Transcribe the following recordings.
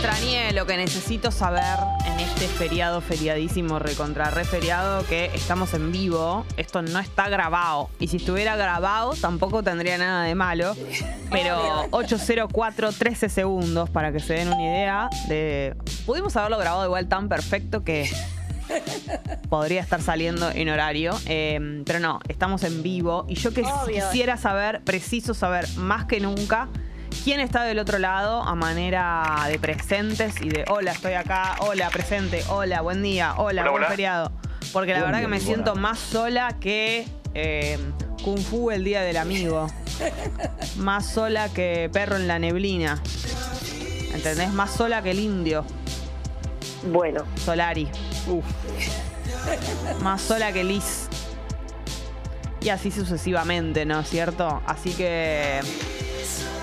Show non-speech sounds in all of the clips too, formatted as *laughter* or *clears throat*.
extrañé lo que necesito saber en este feriado, feriadísimo, recontra re feriado, que estamos en vivo. Esto no está grabado. Y si estuviera grabado, tampoco tendría nada de malo. Pero 804, 13 segundos, para que se den una idea de. Pudimos haberlo grabado igual tan perfecto que. Podría estar saliendo en horario, eh, pero no, estamos en vivo y yo que Obvio. quisiera saber, preciso saber más que nunca, quién está del otro lado a manera de presentes y de hola, estoy acá, hola, presente, hola, buen día, hola, Hola, buen hola. feriado. Porque la verdad que me buena. siento más sola que eh, Kung Fu el día del amigo. *laughs* Más sola que perro en la neblina. ¿Entendés? Más sola que el indio, Bueno, Solari. Uf. Más sola que Liz. Y así sucesivamente, ¿no es cierto? Así que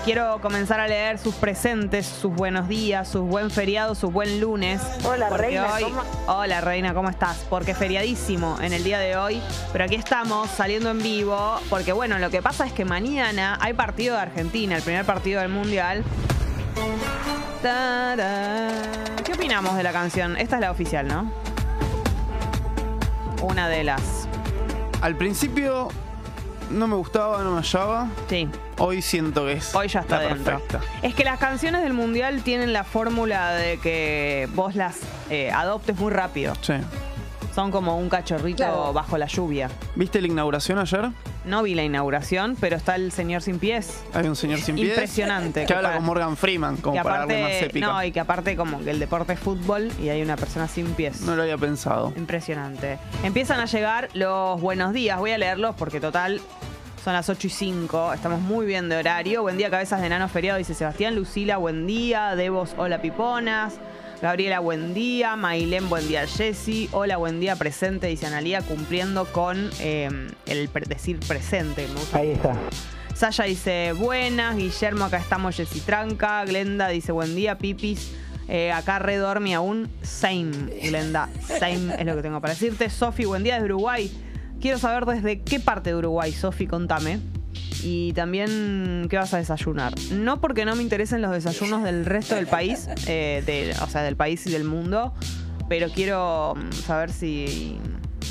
quiero comenzar a leer sus presentes, sus buenos días, sus buen feriado, sus buen lunes. Hola, reina, hoy- ¿cómo- Hola Reina, ¿cómo estás? Porque feriadísimo en el día de hoy. Pero aquí estamos saliendo en vivo. Porque bueno, lo que pasa es que mañana hay partido de Argentina, el primer partido del Mundial. Tarán. ¿Qué opinamos de la canción? Esta es la oficial, ¿no? Una de las. Al principio no me gustaba, no me hallaba. Sí, Hoy siento que es hoy ya está la dentro. perfecta. Es que las canciones del mundial tienen la fórmula de que vos las eh, adoptes muy rápido. Sí. Son como un cachorrito Claro. bajo la lluvia. ¿Viste la inauguración ayer? No vi la inauguración, pero está el señor sin pies. Hay un señor sin pies. Impresionante. Que que habla para- con Morgan Freeman, como que para darle más épica. no, y que aparte como que el deporte es fútbol y hay una persona sin pies. No lo había pensado. Impresionante. Empiezan a llegar los buenos días. Voy a leerlos porque total son las 8 y 5. Estamos muy bien de horario. Buen día, cabezas de nano feriado, dice Sebastián. Lucila, buen día. Devos, hola piponas. Gabriela, buen día. Mailén, buen día. Jessy, hola, buen día presente, dice Analía, cumpliendo con eh, el pre- decir presente. Me gusta Ahí está. Sasha dice buenas, Guillermo acá estamos Jessy Tranca, Glenda dice buen día, Pipis. Eh, acá redormi aún, same, Glenda, same es lo que tengo para decirte. Sofi, buen día desde Uruguay. Quiero saber desde qué parte de Uruguay, Sofi, contame. Y también, ¿qué vas a desayunar? No porque no me interesen los desayunos del resto del país, eh, de- o sea, del país y del mundo, pero quiero mm, saber si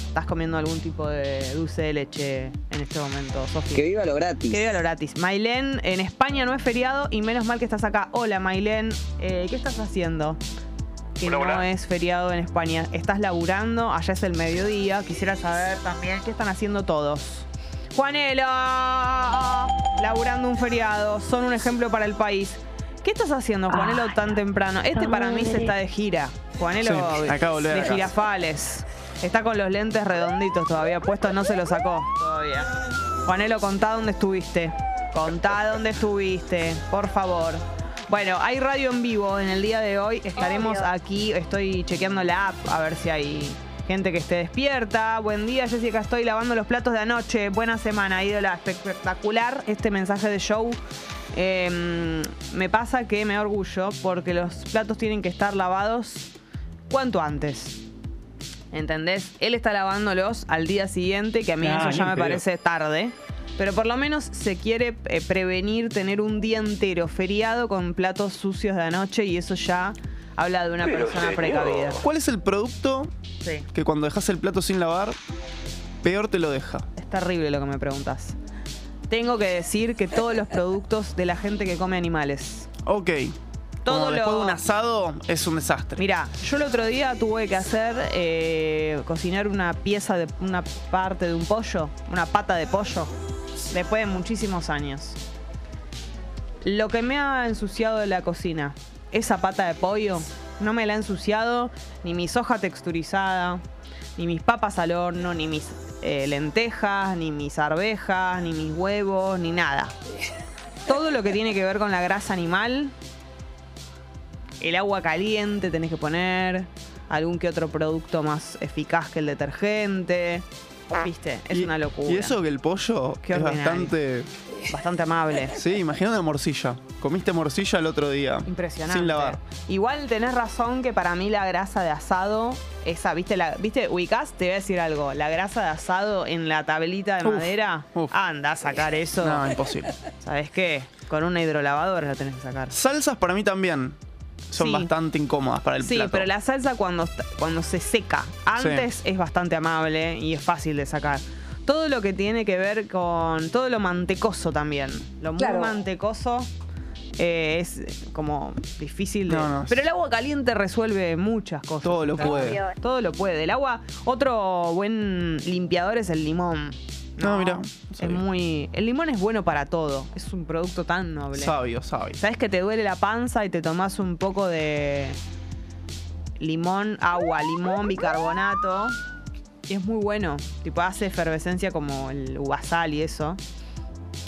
estás comiendo algún tipo de dulce de leche en este momento, Sofi. Que viva lo gratis. Que viva lo gratis. Mailén, en España no es feriado y menos mal que estás acá. Hola, Mailén. Eh, ¿Qué estás haciendo? Que Hola, no hola. es feriado en España. ¿Estás laburando? Allá es el mediodía. Quisiera saber también qué están haciendo todos. Juanelo, laburando un feriado. Son un ejemplo para el país. ¿Qué estás haciendo, Juanelo, tan temprano? Este para mí se está de gira. Juanelo, Sí, de girafales. Está con los lentes redonditos todavía puestos, no se los sacó todavía. Juanelo, contá dónde estuviste. Contá dónde estuviste, por favor. Bueno, hay radio en vivo en el día de hoy. Estaremos Obvio. aquí. Estoy chequeando la app a ver si hay gente que esté despierta. Buen día, Jessica. Estoy lavando los platos de anoche. Buena semana, ídola. Espectacular este mensaje de show. Eh, me pasa que me orgullo porque los platos tienen que estar lavados cuanto antes. ¿Entendés? Él está lavándolos al día siguiente, que a mí Ah, eso ya me pedo. parece tarde. Pero por lo menos se quiere eh, prevenir tener un día entero feriado con platos sucios de anoche y eso ya habla de una Pero, persona señor. precavida. ¿Cuál es el producto Sí. que cuando dejas el plato sin lavar, peor te lo deja? Es terrible lo que me preguntas. Tengo que decir que todos los productos de la gente que come animales. Ok. Todo Como después lo- de un asado es un desastre. Mira, yo el otro día tuve que hacer eh, cocinar una pieza de una parte de un pollo, una pata de pollo, después de muchísimos años. Lo que me ha ensuciado de la cocina, esa pata de pollo, no me la ha ensuciado ni mi soja texturizada, ni mis papas al horno, ni mis eh, lentejas, ni mis arvejas, ni mis huevos, ni nada. Todo lo que tiene que ver con la grasa animal el agua caliente tenés que poner, algún que otro producto más eficaz que el detergente. ¿Viste? Es Y- una locura. Y eso que el pollo Qué es ordinario. bastante. Bastante amable. Sí, imagina una morcilla. Comiste morcilla el otro día. Impresionante. Sin lavar. Igual tenés razón que para mí la grasa de asado, esa, ¿viste? La, ¿Viste? Ubicás, te voy a decir algo. La grasa de asado en la tablita de Uf, madera, uf. anda a sacar eso. No, imposible. ¿Sabes qué? Con una hidrolavadora la tenés que sacar. Salsas para mí también. son Sí. bastante incómodas para el Sí, plato. pero la salsa cuando, cuando se seca antes es bastante amable y es fácil de sacar. Todo lo que tiene que ver con todo lo mantecoso también. Lo muy Claro. mantecoso eh, es como difícil de... No, no. Pero el agua caliente resuelve muchas cosas. Todo lo Claro. puede. Todo lo puede. El agua, otro buen limpiador es el limón. No, mira, Es muy. El limón es bueno para todo. Es un producto tan noble. Sabio, sabio. ¿Sabes que te duele la panza y te tomas un poco de limón, agua, limón, bicarbonato? Y es muy bueno. Tipo, hace efervescencia como el uvasal y eso.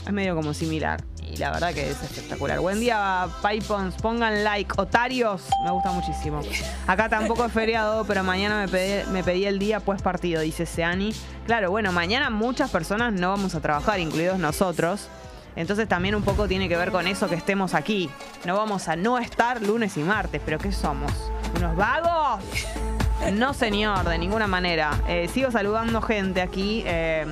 Es medio como similar. Y la verdad que es espectacular. Buen día, Pipons. Pongan like. Otarios, me gusta muchísimo. Acá tampoco es feriado, pero mañana me pedí, me pedí el día pues partido, dice Seani. Claro, bueno, mañana muchas personas no vamos a trabajar, incluidos nosotros. Entonces también un poco tiene que ver con eso que estemos aquí. No vamos a no estar lunes y martes, pero ¿qué somos? ¿Unos vagos? No, señor, de ninguna manera. Eh, sigo saludando gente aquí. eh,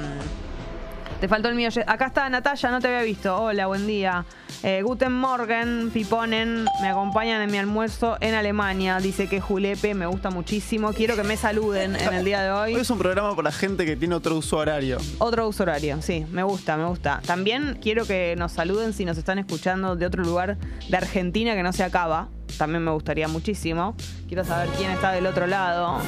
te faltó el mío. Acá está Natalia, no te había visto. Hola, buen día. Eh, Guten Morgen, Piponen, me acompañan en mi almuerzo en Alemania. Dice que Julepe me gusta muchísimo. Quiero que me saluden en el día de Hoy hoy. es un programa para gente que tiene otro uso horario. Otro uso horario, sí, me gusta, me gusta. También quiero que nos saluden si nos están escuchando de otro lugar de Argentina que no se acaba. También me gustaría muchísimo. Quiero saber quién está del otro lado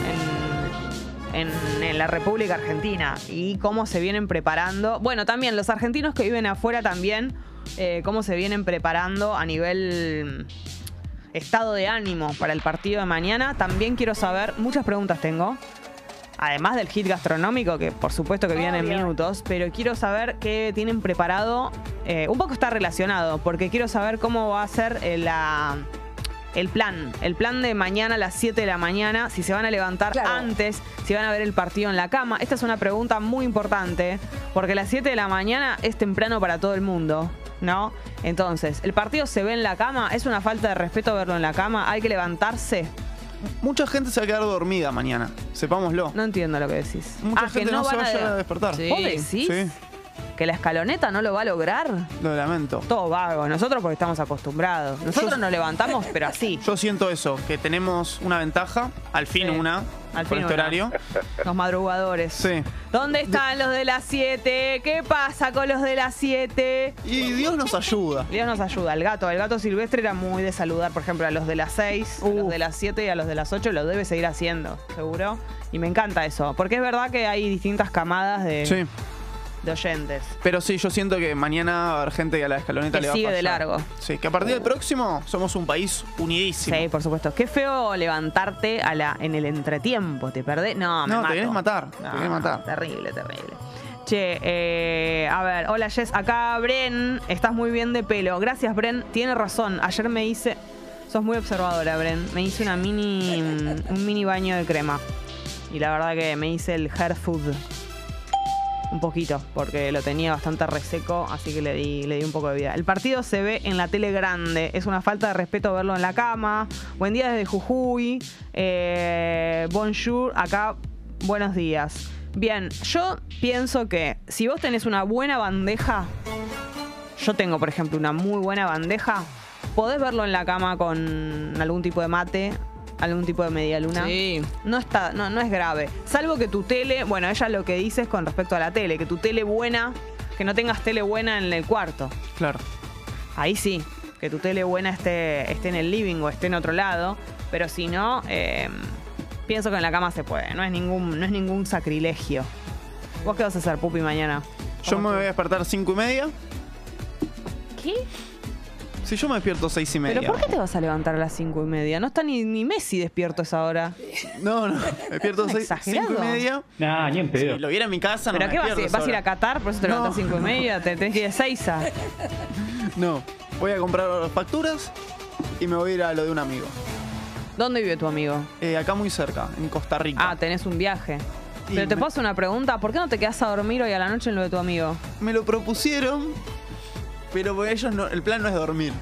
en, en- en la República Argentina y cómo se vienen preparando. Bueno, también los argentinos que viven afuera también, eh, cómo se vienen preparando a nivel mm, estado de ánimo para el partido de mañana. También quiero saber, muchas preguntas tengo. Además del hit gastronómico, que por supuesto que viene en minutos, pero quiero saber qué tienen preparado. Eh, un poco está relacionado, porque quiero saber cómo va a ser eh, la, el plan. El plan de mañana a las 7 de la mañana, si se van a levantar Claro. antes, si van a ver el partido en la cama. Esta es una pregunta muy importante, porque las 7 de la mañana es temprano para todo el mundo. ¿No? Entonces, ¿el partido se ve en la cama? ¿Es una falta de respeto verlo en la cama? ¿Hay que levantarse? Mucha gente se va a quedar dormida mañana, sepámoslo. No entiendo lo que decís. Mucha ah, gente que no, no se va a a despertar. ¿Vos decís? Sí. ¿Que la escaloneta no lo va a lograr? Lo lamento. Todo vago. Nosotros porque estamos acostumbrados. Nosotros Yo- nos levantamos, *laughs* pero así. Yo siento eso, que tenemos una ventaja, al fin Sí. una, Al por fin este una. horario. Los madrugadores. Sí. ¿Dónde están los de las 7? ¿Qué pasa con los de las 7? Y Dios nos ayuda. Dios nos ayuda. El gato, el gato silvestre era muy de saludar, por ejemplo, a los de las 6, a los de las 7 y a los de las 8 lo debe seguir haciendo, seguro. Y me encanta eso, porque es verdad que hay distintas camadas de, Sí. De oyentes. Pero sí, yo siento que mañana va a haber gente que a la escaloneta Que le va sigue a de fallar. largo. Sí, que a partir del próximo somos un país unidísimo. Sí, por supuesto. Qué feo levantarte a la, en el entretiempo. ¿Te perdés? No, me No, te mato. querés matar, te No, querés matar. Terrible, terrible. Che, eh, a ver, hola Jess, acá Bren, estás muy bien de pelo. Gracias, Bren, tiene razón. Ayer me hice, sos muy observadora, Bren. Me hice una mini, un mini baño de crema. Y la verdad que me hice el hair food. Un poquito, porque lo tenía bastante reseco, así que le di, le di un poco de vida. El partido se ve en la tele grande. Es una falta de respeto verlo en la cama. Buen día desde Jujuy. Eh, bonjour, acá buenos días. Bien, yo pienso que si vos tenés una buena bandeja, yo tengo, por ejemplo, una muy buena bandeja, podés verlo en la cama con algún tipo de mate, algún tipo de media luna. Sí. No está, no, no es grave. Salvo que tu tele, bueno, ella lo que dice es con respecto a la tele, que tu tele buena, que no tengas tele buena en el cuarto. Claro. Ahí sí, que tu tele buena esté, esté en el living o esté en otro lado. Pero si no, eh, pienso que en la cama se puede. No es ningún, no es ningún sacrilegio. ¿Vos qué vas a hacer, Pupi, mañana? Yo me voy a despertar cinco y media. ¿Qué? Si yo me despierto seis y media. ¿Pero por qué te vas a levantar a las cinco y media? No está ni, ni Messi despierto a esa hora. No, no. *laughs* Me despierto seis, Exagerado. cinco y media. Nah, ni en pedo. Si lo viera en mi casa, no ¿Pero me qué vas, a despierto ir? ¿Vas a ir a. Qatar? Por eso te No. levantas a cinco y media. Te tenés que ir a Seiza. *laughs* No. Voy a comprar las facturas y me voy a ir a lo de un amigo. ¿Dónde vive tu amigo? Eh, acá muy cerca, en Costa Rica. Ah, tenés un viaje. Y Pero te me- puedo hacer una pregunta. ¿Por qué no te quedas a dormir hoy a la noche en lo de tu amigo? Me lo propusieron, pero porque ellos no, el plan no es dormir.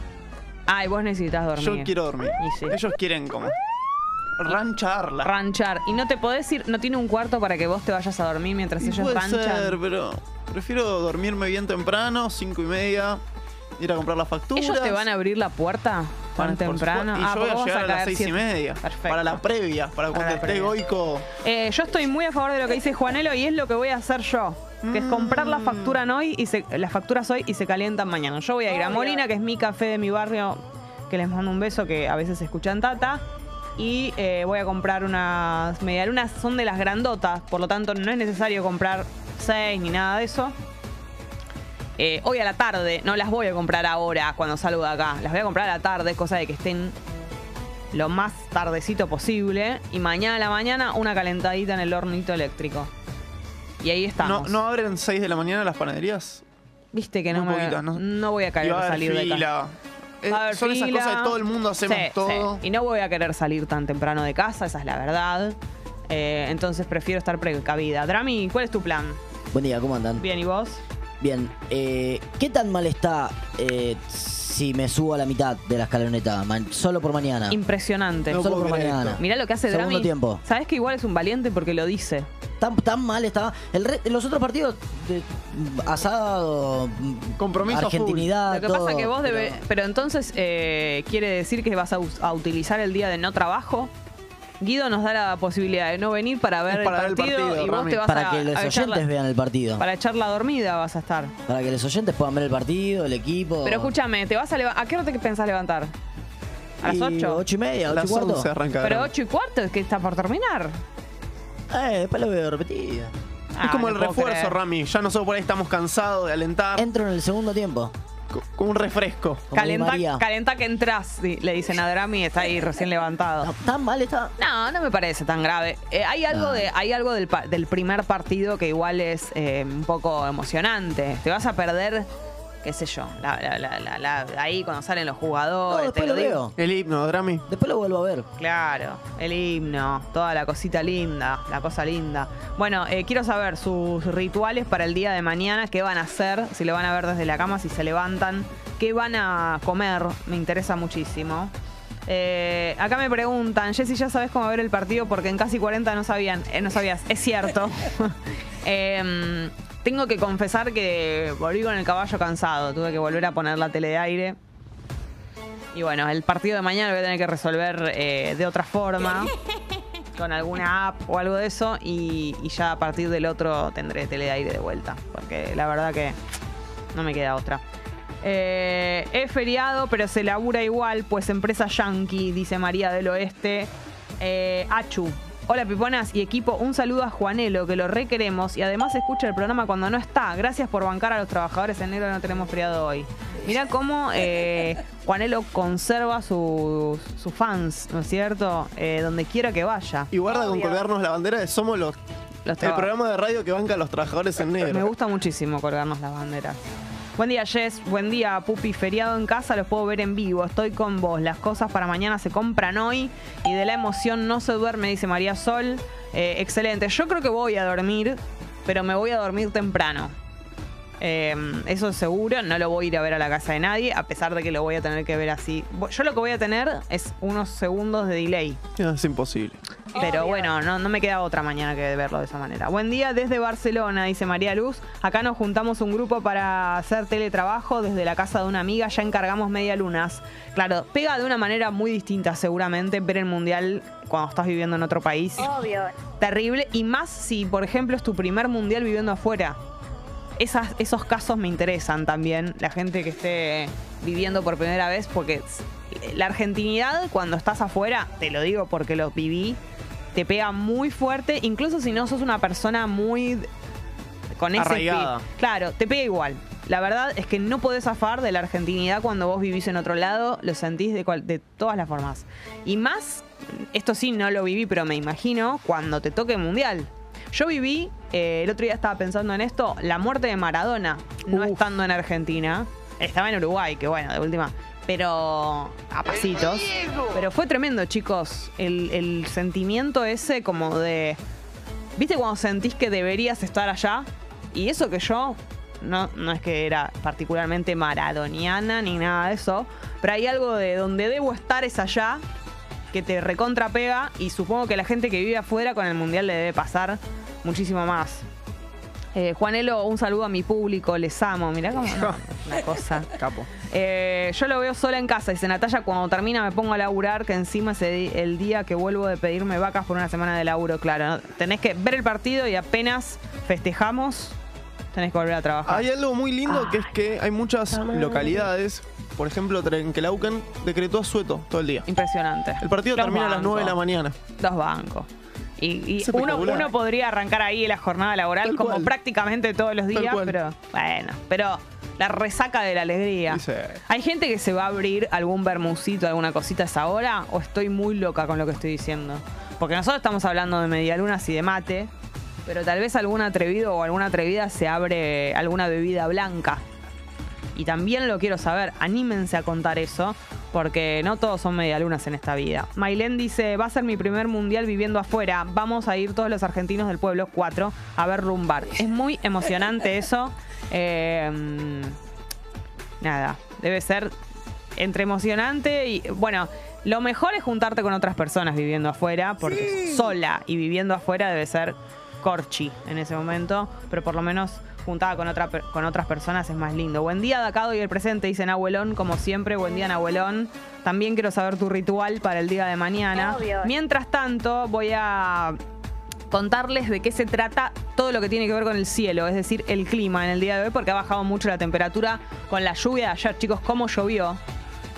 Ah, y vos necesitas dormir. Yo quiero dormir. Y sí. Ellos quieren como rancharla. Ranchar. Y no te podés ir, no tiene un cuarto para que vos te vayas a dormir mientras Y ellos puede ranchan. ser, pero prefiero dormirme bien temprano, cinco y media, ir a comprar las facturas. ¿Ellos te van a abrir la puerta? tan temprano. Y Ah, yo voy a llegar a las seis y media. Perfecto. Para la previa, para cuando la esté previa. Goico. Eh, yo estoy muy a favor de lo que dice Juanelo y es lo que voy a hacer yo. Que es comprar la factura hoy y se, las facturas hoy y se calientan mañana. Yo voy a ir a. Molina, que es mi café de mi barrio, que les mando un beso, que a veces escuchan Tata. Y eh, voy a comprar unas medialunas, son de las grandotas, por lo tanto no es necesario comprar seis ni nada de eso. Eh, hoy a la tarde, no las voy a comprar ahora cuando salgo de acá, las voy a comprar a la tarde, cosa de que estén lo más tardecito posible. Y mañana a la mañana una calentadita en el hornito eléctrico. Y ahí ¿No, estamos. ¿No abren 6 de la mañana las panaderías? Viste que no, Muy me, poquitas, no. ¿no? voy a Y querer a salir de casa. Eh, Va a haber son esas cosas que todo el mundo hacemos Sí, todo. sí. Y no voy a querer salir tan temprano de casa, esa es la verdad. Eh, entonces prefiero estar precavida. Drami, ¿cuál es tu plan? Buen día, ¿cómo andan? Bien, ¿y vos? Bien, eh, ¿qué tan mal está eh, si me subo a la mitad de la escaloneta? Man- solo por mañana. Impresionante. No solo por mañana. esto. Mirá lo que hace Segundo Drami. tiempo. Sabes que igual es un valiente porque lo dice. Tan, tan mal estaba. El re- los otros partidos, de, asado, Compromiso argentinidad. Lo que todo, pasa que vos pero- debes. Pero entonces, eh, ¿quiere decir que vas a utilizar el día de no trabajo? Guido nos da la posibilidad de no venir para ver, para el, ver el partido, y vos Rami. te vas Para a, que los oyentes la, vean el partido. para echar la dormida vas a estar. Para que los oyentes puedan ver el partido, el equipo. Pero escúchame, ¿te vas a leva- ¿a qué hora te pensás levantar? ¿A las Y 8? Ocho y media, A ocho las y cuarto. 11 arranca. Pero Drami. 8 y cuarto es que está por terminar. Eh, después lo veo repetido. Ah, es como no el refuerzo, creer. Rami. Ya nosotros por ahí estamos cansados de alentar. Entro en el segundo tiempo. Un refresco. Como Calenta, que entras, le dicen a Drami, está ahí recién levantado. No, Tan mal está. No, no me parece tan grave. Eh, hay algo, Ah. de, hay algo del, pa- del primer partido que igual es eh, un poco emocionante. Te vas a perder, qué sé yo, la- la- la- la- la- ahí cuando salen los No, jugadores. después te lo digo. veo. El himno, Drami. Después lo vuelvo a ver. Claro, el himno, toda la cosita linda, la cosa linda. Bueno, eh, quiero saber sus rituales para el día de mañana, qué van a hacer, si lo van a ver desde la cama, si se levantan, qué van a comer, me interesa muchísimo. Eh, acá me preguntan, Jessy, ¿ya sabes cómo ver el partido? Porque en casi 40 no sabían, eh, no sabías, es cierto. *laughs* Em, tengo que confesar que volví con el caballo cansado, tuve que volver a poner la tele de aire. Y bueno, el partido de mañana lo voy a tener que resolver eh, de otra forma, *laughs* con alguna app o algo de eso, y, y ya a partir del otro tendré tele de aire de vuelta, porque la verdad que no me queda otra. Eh, es feriado, pero se labura igual, pues empresa yankee, dice María del Oeste. Eh, Achu. Hola Piponas y equipo, un saludo a Juanelo, que lo requeremos y además escucha el programa cuando no está. Gracias por bancar a los trabajadores en negro, no tenemos feriado hoy. Mirá cómo eh, *laughs* Juanelo conserva sus, sus fans, ¿no es cierto? Eh, donde quiera que vaya. Y guarda con colgarnos la bandera de Somos los. Los el programa de radio que banca a los trabajadores en negro. Me gusta muchísimo colgarnos las banderas. Buen día, Jess. Buen día, Pupi. Feriado en casa, los puedo ver en vivo. Estoy con vos. Las cosas para mañana se compran hoy y de la emoción no se duerme, dice María Sol. Eh, excelente. Yo creo que voy a dormir, pero me voy a dormir temprano. Eh, eso es seguro, no lo voy a ir a ver a la casa de nadie, a pesar de que lo voy a tener que ver así. Yo lo que voy a tener es unos segundos de delay. Es imposible. Pero bueno, no, no me queda otra mañana que verlo de esa manera. Buen día desde Barcelona, dice María Luz. Acá nos juntamos un grupo para hacer teletrabajo desde la casa de una amiga. Ya encargamos media lunas. Claro, pega de una manera muy distinta seguramente ver el mundial cuando estás viviendo en otro país. Obvio. Terrible. Y más si, por ejemplo, es tu primer mundial viviendo afuera. Esas, esos casos me interesan también. La gente que esté viviendo por primera vez, porque la argentinidad cuando estás afuera, te lo digo porque lo viví, te pega muy fuerte, incluso si no sos una persona muy con ese Arraigada. Claro, te pega igual. La verdad es que no podés zafar de la argentinidad cuando vos vivís en otro lado, lo sentís de, cual- de todas las formas. Y más, esto sí no lo viví, pero me imagino cuando te toque el mundial. Yo viví, eh, el otro día estaba pensando en esto, la muerte de Maradona, no Uf. estando en Argentina. Estaba en Uruguay, que bueno, de última. Pero a pasitos. Pero fue tremendo, chicos. El, el sentimiento ese como de... ¿Viste cuando sentís que deberías estar allá? Y eso que yo no, no es que era particularmente maradoniana ni nada de eso, pero hay algo de donde debo estar es allá que te recontrapega y supongo que la gente que vive afuera con el mundial le debe pasar muchísimo más. Eh, Juanelo, un saludo a mi público, les amo. Mirá cómo no, *laughs* una cosa. Capo. Eh, yo lo veo sola en casa, dice Natalia, cuando termina me pongo a laburar, que encima es el día que vuelvo de pedirme vacas por una semana de laburo, claro. ¿no? Tenés que ver el partido y apenas festejamos, tenés que volver a trabajar. Hay algo muy lindo que es que hay muchas localidades, por ejemplo, Trenquelauquen decretó asueto todo el día. Impresionante. El partido Los termina a las 9 de la mañana. Dos bancos. Y, uno, uno podría arrancar ahí la jornada laboral Tal como cual. prácticamente todos los días, pero bueno, pero la resaca de la alegría. Dice, ¿Hay gente que se va a abrir algún bermucito, alguna cosita a esa hora? ¿O estoy muy loca con lo que estoy diciendo? Porque nosotros estamos hablando de medialunas y de mate, pero tal vez algún atrevido o alguna atrevida se abre alguna bebida blanca. Y también lo quiero saber, anímense a contar eso, porque no todos son medialunas en esta vida. Mailén dice, va a ser mi primer mundial viviendo afuera, vamos a ir todos los argentinos del pueblo 4 a ver rumbar. Es muy emocionante eso. Eh, nada, debe ser entre emocionante y bueno, lo mejor es juntarte con otras personas viviendo afuera, porque sola y viviendo afuera debe ser corchi en ese momento, pero por lo menos juntada con, otra, con otras personas es más lindo. Buen día, Dacado y el presente, dicen Abuelón, como siempre, buen día, Abuelón. También quiero saber tu ritual para el día de mañana. Obvio. Mientras tanto, voy a contarles de qué se trata todo lo que tiene que ver con el cielo, es decir, el clima en el día de hoy, porque ha bajado mucho la temperatura con la lluvia de ayer, chicos, cómo llovió.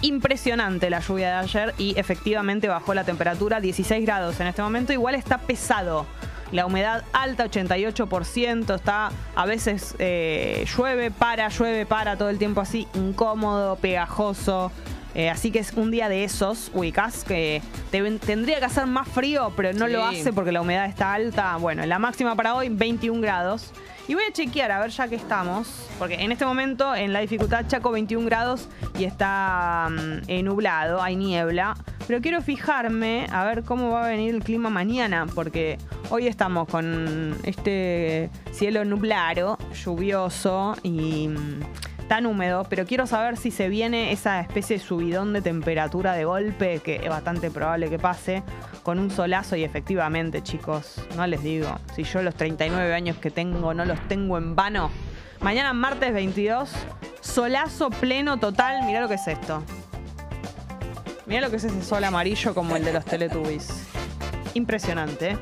Impresionante la lluvia de ayer y efectivamente bajó la temperatura 16 grados en este momento, igual está pesado. La humedad alta, 88%, está a veces eh, llueve, para, llueve, para, todo el tiempo así, incómodo, pegajoso. Eh, así que es un día de esos, ubicás, que te- tendría que hacer más frío, pero no lo hace porque la humedad está alta. Bueno, la máxima para hoy, 21 grados. Y voy a chequear, a ver ya que estamos, porque en este momento en la dificultad Chaco 21 grados y está mm, eh, nublado, hay niebla. Pero quiero fijarme a ver cómo va a venir el clima mañana, porque hoy estamos con este cielo nublado, lluvioso y mm, tan húmedo, pero quiero saber si se viene esa especie de subidón de temperatura de golpe, que es bastante probable que pase, con un solazo y efectivamente, chicos, no les digo, si yo los 39 años que tengo no los tengo en vano. Mañana martes 22, solazo pleno total, mirá lo que es esto. Mirá lo que es ese sol amarillo como el de los Teletubbies. Impresionante.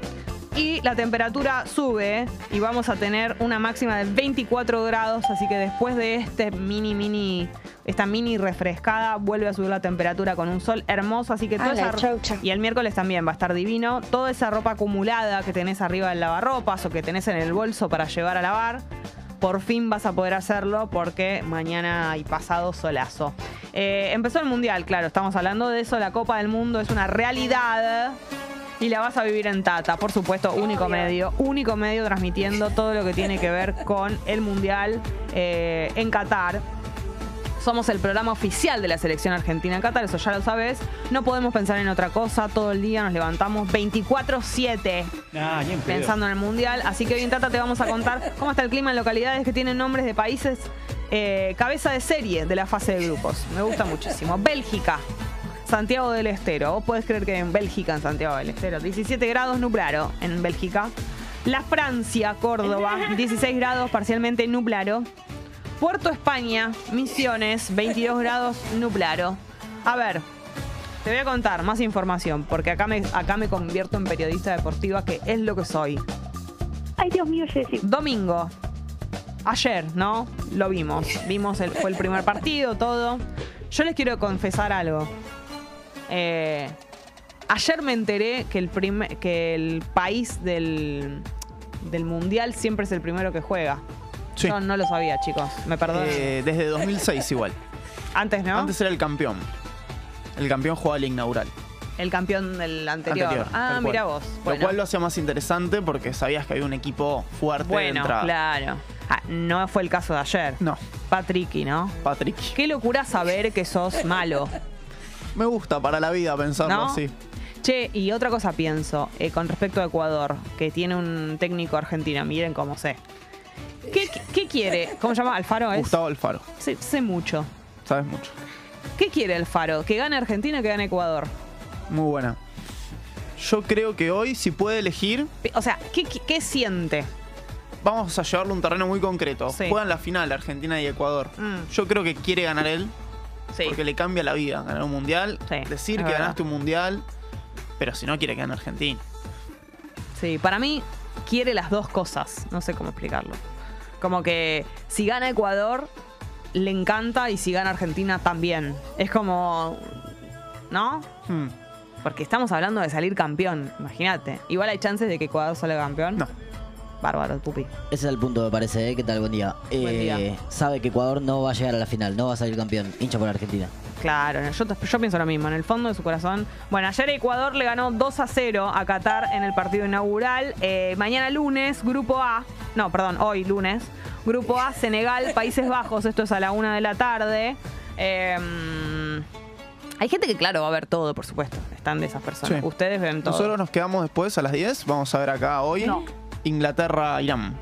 Y la temperatura sube y vamos a tener una máxima de 24 grados, así que después de este mini, mini, esta mini refrescada, vuelve a subir la temperatura con un sol hermoso, así que toda esa-. Y el miércoles también va a estar divino. Toda esa ropa acumulada que tenés arriba del lavarropas o que tenés en el bolso para llevar a lavar, por fin vas a poder hacerlo porque mañana y pasado solazo. Eh, empezó el Mundial, claro, estamos hablando de eso. La Copa del Mundo es una realidad. Y la vas a vivir en Tata, por supuesto, único Obvio. medio, único medio transmitiendo todo lo que tiene que ver con el Mundial eh, en Qatar. Somos el programa oficial de la selección argentina en Qatar, eso ya lo sabes. No podemos pensar en otra cosa, todo el día nos levantamos 24-7 Ah, pensando en el mundial. Así que hoy en Tata te vamos a contar cómo está el clima en localidades que tienen nombres de países eh, cabeza de serie de la fase de grupos. Me gusta muchísimo. Bélgica. Santiago del Estero. Vos podés creer que en Bélgica, en Santiago del Estero, 17 grados nublado en Bélgica. La Francia, Córdoba, *laughs* 16 grados parcialmente nublado. Puerto España, Misiones, 22 grados nublado. A ver, te voy a contar más información, porque acá me, acá me convierto en periodista deportiva, que es lo que soy. Ay, Dios mío, Jessy. Domingo. Ayer, ¿no? Lo vimos. Vimos, el, fue el primer partido, todo. Yo les quiero confesar algo. Eh, ayer me enteré que el, que el país del, del mundial siempre es el primero que juega. Sí. Yo no lo sabía, chicos. Me perdonan. Eh, desde 2006 igual. Antes, ¿no? Antes era el campeón. El campeón jugaba el inaugural. el campeón del anterior. Anterior, ah, mira vos. Lo cual lo hacía más interesante porque sabías que había un equipo fuerte de Bueno, entrada. claro. Ah, no fue el caso de ayer. No, Patricky, ¿no? Patrick. Qué locura saber que sos malo. Me gusta para la vida pensarlo ¿No? así. Che, y otra cosa pienso, eh, con respecto a Ecuador, que tiene un técnico argentino, miren cómo sé. ¿Qué, qué quiere? ¿Cómo se llama? ¿Alfaro es? Gustavo Alfaro, Sé, sé mucho. sabes mucho. ¿Qué quiere Alfaro? ¿Que gane Argentina o que gane Ecuador? Muy buena. Yo creo que hoy, si puede elegir, O sea, ¿qué, qué, qué siente? vamos a llevarlo a un terreno muy concreto. Sí. Juegan la final Argentina y Ecuador. Mm. Yo creo que quiere ganar él Sí. porque le cambia la vida ganar un mundial, Sí, decir que verdad. ganaste un mundial, pero si no quiere que gane Argentina. Sí, para mí quiere las dos cosas. No sé cómo explicarlo. Como que si gana Ecuador, le encanta y si gana Argentina también. Es como. ¿No? Hmm, Porque estamos hablando de salir campeón, imagínate. Igual hay chances de que Ecuador salga campeón. No. Bárbaro, pupi. Ese es el punto, me parece. ¿eh? ¿Qué tal? Buen día. Buen Eh, día. Sabe que Ecuador no va a llegar a la final, no va a salir campeón. Hincha por Argentina. Claro, yo, yo pienso lo mismo, en el fondo de su corazón. Bueno, ayer Ecuador le ganó 2 a 0 a Qatar en el partido inaugural. Eh, mañana lunes, Grupo A, no, perdón, hoy lunes, Grupo A, Senegal, Países Bajos, esto es a la una de la tarde. Eh, hay gente que, claro, va a ver todo, por supuesto. Están de esas personas. Sí. Ustedes ven todo. Nosotros nos quedamos después a las 10. Vamos a ver acá hoy No. Inglaterra-Irán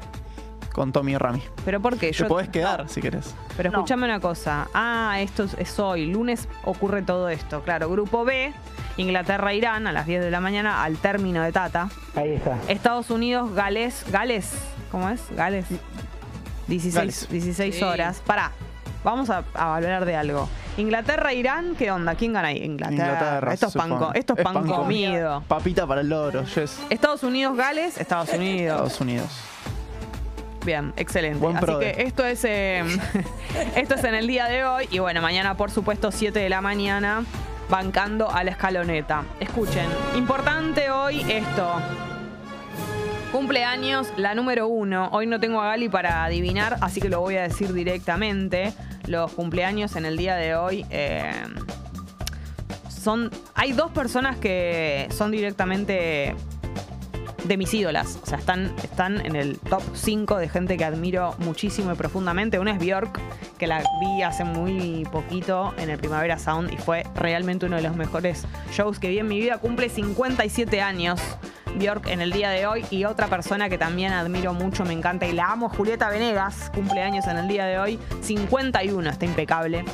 con Tommy y Rami. Pero ¿por qué? Te Yo- podés quedar si querés. Pero No. escúchame una cosa. Ah, esto es- es hoy. Lunes ocurre todo esto. Claro, grupo B, Inglaterra-Irán a las 10 de la mañana al término de Tata. Ahí está. Estados Unidos, Gales, Gales, ¿cómo es? Gales. 16, Gales. 16 Sí. horas. Pará, vamos a, a hablar de algo. Inglaterra-Irán, ¿qué onda? ¿Quién gana ahí? Inglaterra. Inglaterra. Esto es pan, esto es pan comido. comido. Papita para el loro, yes. Estados Unidos, Gales, Estados Unidos. Estados Unidos. Bien, excelente. Buen Así prode. que esto es eh, *laughs* esto es en el día de hoy y bueno, mañana por supuesto 7 de la mañana bancando a la escaloneta. Escuchen, importante hoy esto. Cumpleaños la número uno. Hoy no tengo a Gali para adivinar, así que lo voy a decir directamente. Los cumpleaños en el día de hoy eh, son. Hay dos personas que son directamente de mis ídolas. O sea, están, están en el top 5 de gente que admiro muchísimo y profundamente. Una es Bjork, que la vi hace muy poquito en el Primavera Sound y fue realmente uno de los mejores shows que vi en mi vida. Cumple 57 años. Bjork en el día de hoy y otra persona que también admiro mucho, me encanta y la amo, Julieta Venegas, cumpleaños en el día de hoy, 51, está impecable.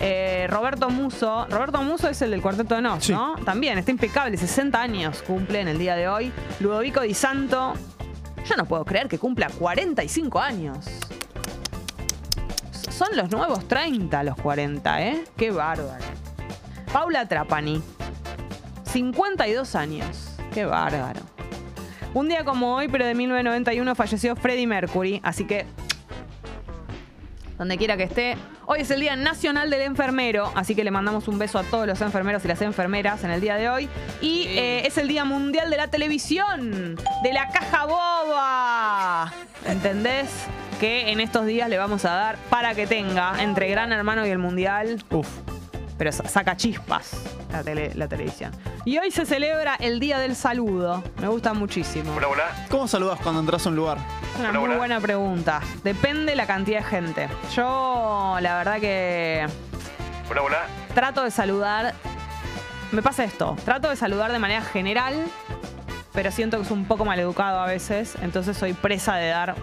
Eh, Roberto Muso, Roberto Muso es el del Cuarteto de Nos, Sí. ¿no? También está impecable, 60 años cumple en el día de hoy. Ludovico Di Santo, yo no puedo creer que cumpla 45 años. Son los nuevos 30 los 40, ¿eh? Qué bárbaro. Paula Trapani, 52 años. Qué bárbaro. Un día como hoy, pero de 1991, falleció Freddie Mercury, así que donde quiera que esté. Hoy es el Día Nacional del Enfermero, así que le mandamos un beso a todos los enfermeros y las enfermeras en el día de hoy. Y Sí. eh, es el Día Mundial de la Televisión, de la caja boba. ¿Entendés? Que en estos días le vamos a dar para que tenga entre Gran Hermano y el Mundial Uf. Pero sa- saca chispas la, tele- la televisión. Y hoy se celebra el Día del Saludo. Me gusta muchísimo. ¿Cómo saludas cuando entras a un lugar? Es una muy buena pregunta. Depende la cantidad de gente. Yo, la verdad que Hola, hola. trato de saludar. Me pasa esto. Trato de saludar de manera general, pero siento que es un poco maleducado a veces. Entonces soy presa de dar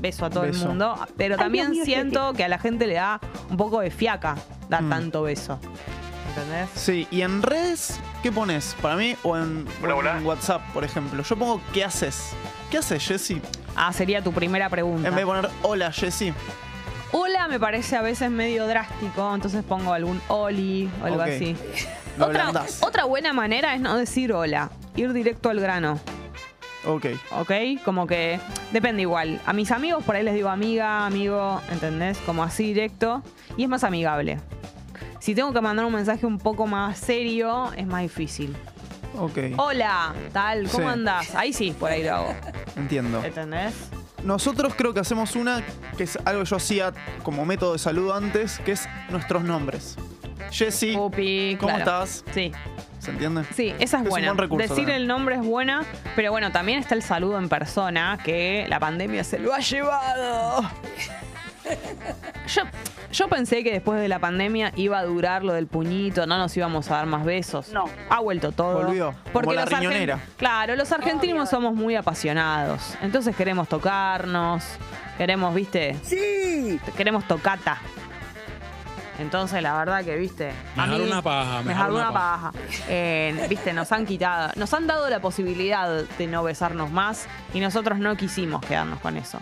beso a todo Beso. el mundo. Pero Ay, también mío, siento que a la gente le da un poco de fiaca dar Mm. tanto beso. ¿Entendés? Sí, y en redes, ¿qué pones? ¿Para mí o en, o en hola. WhatsApp, por ejemplo? Yo pongo ¿qué haces? ¿Qué haces, Jessy? Ah, sería tu primera pregunta. En vez de poner hola, Jessy. Hola me parece a veces medio drástico, entonces pongo algún oli o algo Ok. así. Otra, otra buena manera es no decir hola, ir directo al grano, Ok. ¿ok? Como que depende igual. A mis amigos por ahí les digo amiga, amigo, ¿entendés? Como así directo y es más amigable. Si tengo que mandar un mensaje un poco más serio, es más difícil. Ok. Hola, tal, ¿cómo Sí. andás? Ahí sí, por ahí lo hago. Entiendo. ¿Entendés? Nosotros creo que hacemos una que es algo que yo hacía como método de saludo antes, que es nuestros nombres. Jessy, Pupi, ¿cómo claro. estás? Sí. ¿Se entiende? Sí, esa es Es un buena. buen recurso Decir también. el nombre es buena, pero bueno, también está el saludo en persona, que la pandemia se lo ha llevado. *laughs* Yo, yo pensé que después de la pandemia iba a durar lo del puñito, no nos íbamos a dar más besos. No. Ha vuelto todo. Volvió, como la los argen- riñonera. Claro, los argentinos somos muy apasionados. Entonces queremos tocarnos, queremos, viste, ¡Sí! queremos tocata. Entonces, la verdad que, viste. a Mejor mí- una paja, Mejor mejor una una paja. Eh, viste, nos han quitado. Nos han dado la posibilidad de no besarnos más y nosotros no quisimos quedarnos con eso.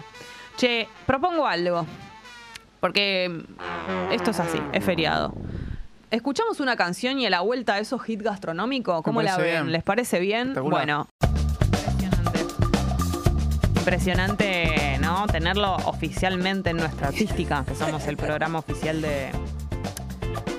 Che, propongo algo. Porque esto es así, es feriado. Escuchamos una canción y a la vuelta a esos hit gastronómico, ¿cómo la ven? bien. ¿Les parece bien? Bueno. Impresionante. Impresionante, ¿no? Tenerlo oficialmente en nuestra artística, que somos el programa oficial de,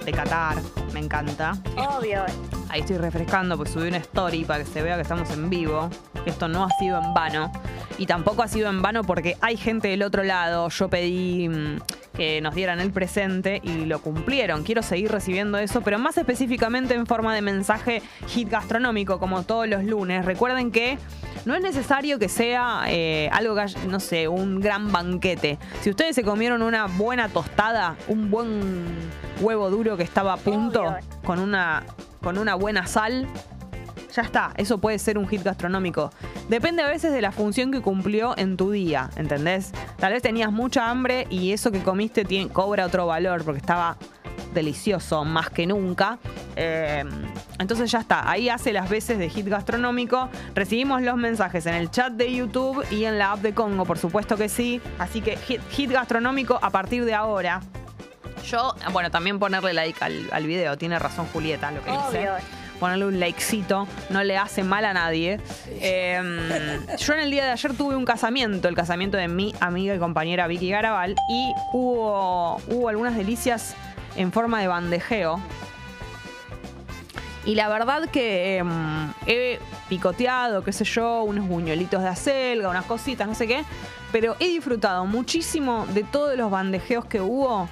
de Qatar. Me encanta. Obvio. Ahí estoy refrescando, pues subí una story para que se vea que estamos en vivo. Esto no ha sido en vano. Y tampoco ha sido en vano porque hay gente del otro lado. Yo pedí mm, que nos dieran el presente y lo cumplieron. Quiero seguir recibiendo eso, pero más específicamente en forma de mensaje hit gastronómico, como todos los lunes. Recuerden que no es necesario que sea eh, algo que, haya- no sé, un gran banquete. Si ustedes se comieron una buena tostada, un buen huevo duro que estaba a punto, con una, con una buena sal, ya está, eso puede ser un hit gastronómico. Depende a veces de la función que cumplió en tu día, ¿entendés? Tal vez tenías mucha hambre y eso que comiste cobra otro valor porque estaba delicioso más que nunca. Eh, entonces ya está, ahí hace las veces de hit gastronómico. Recibimos los mensajes en el chat de YouTube y en la app de Congo, por supuesto que sí. Así que hit gastronómico a partir de ahora. Yo, bueno, también ponerle like al, al video, tiene razón Julieta lo que dice ponerle un likecito, no le hace mal a nadie. Eh, *laughs* yo en el día de ayer tuve un casamiento, el casamiento de mi amiga y compañera Vicky Garabal, y hubo, hubo algunas delicias en forma de bandejeo. Y la verdad que em, he picoteado, qué sé yo, unos buñuelitos de acelga, unas cositas, no sé qué. Pero he disfrutado muchísimo de todos los bandejeos que hubo.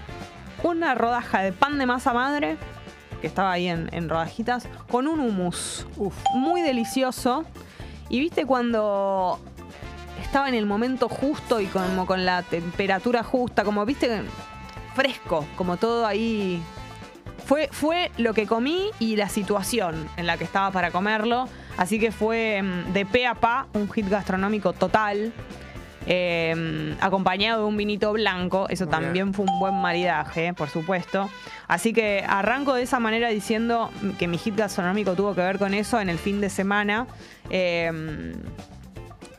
Una rodaja de pan de masa madre, que estaba ahí en, en rodajitas, con un hummus. Muy delicioso. Y viste cuando estaba en el momento justo y como con la temperatura justa, como viste, fresco, como todo ahí fue, fue lo que comí y la situación en la que estaba para comerlo. Así que fue mm, de pe a pa un hit gastronómico total. Eh, acompañado de un vinito blanco. Eso Muy también fue un buen maridaje, por supuesto. Así que arranco de esa manera diciendo que mi hit gastronómico tuvo que ver con eso en el fin de semana. Eh,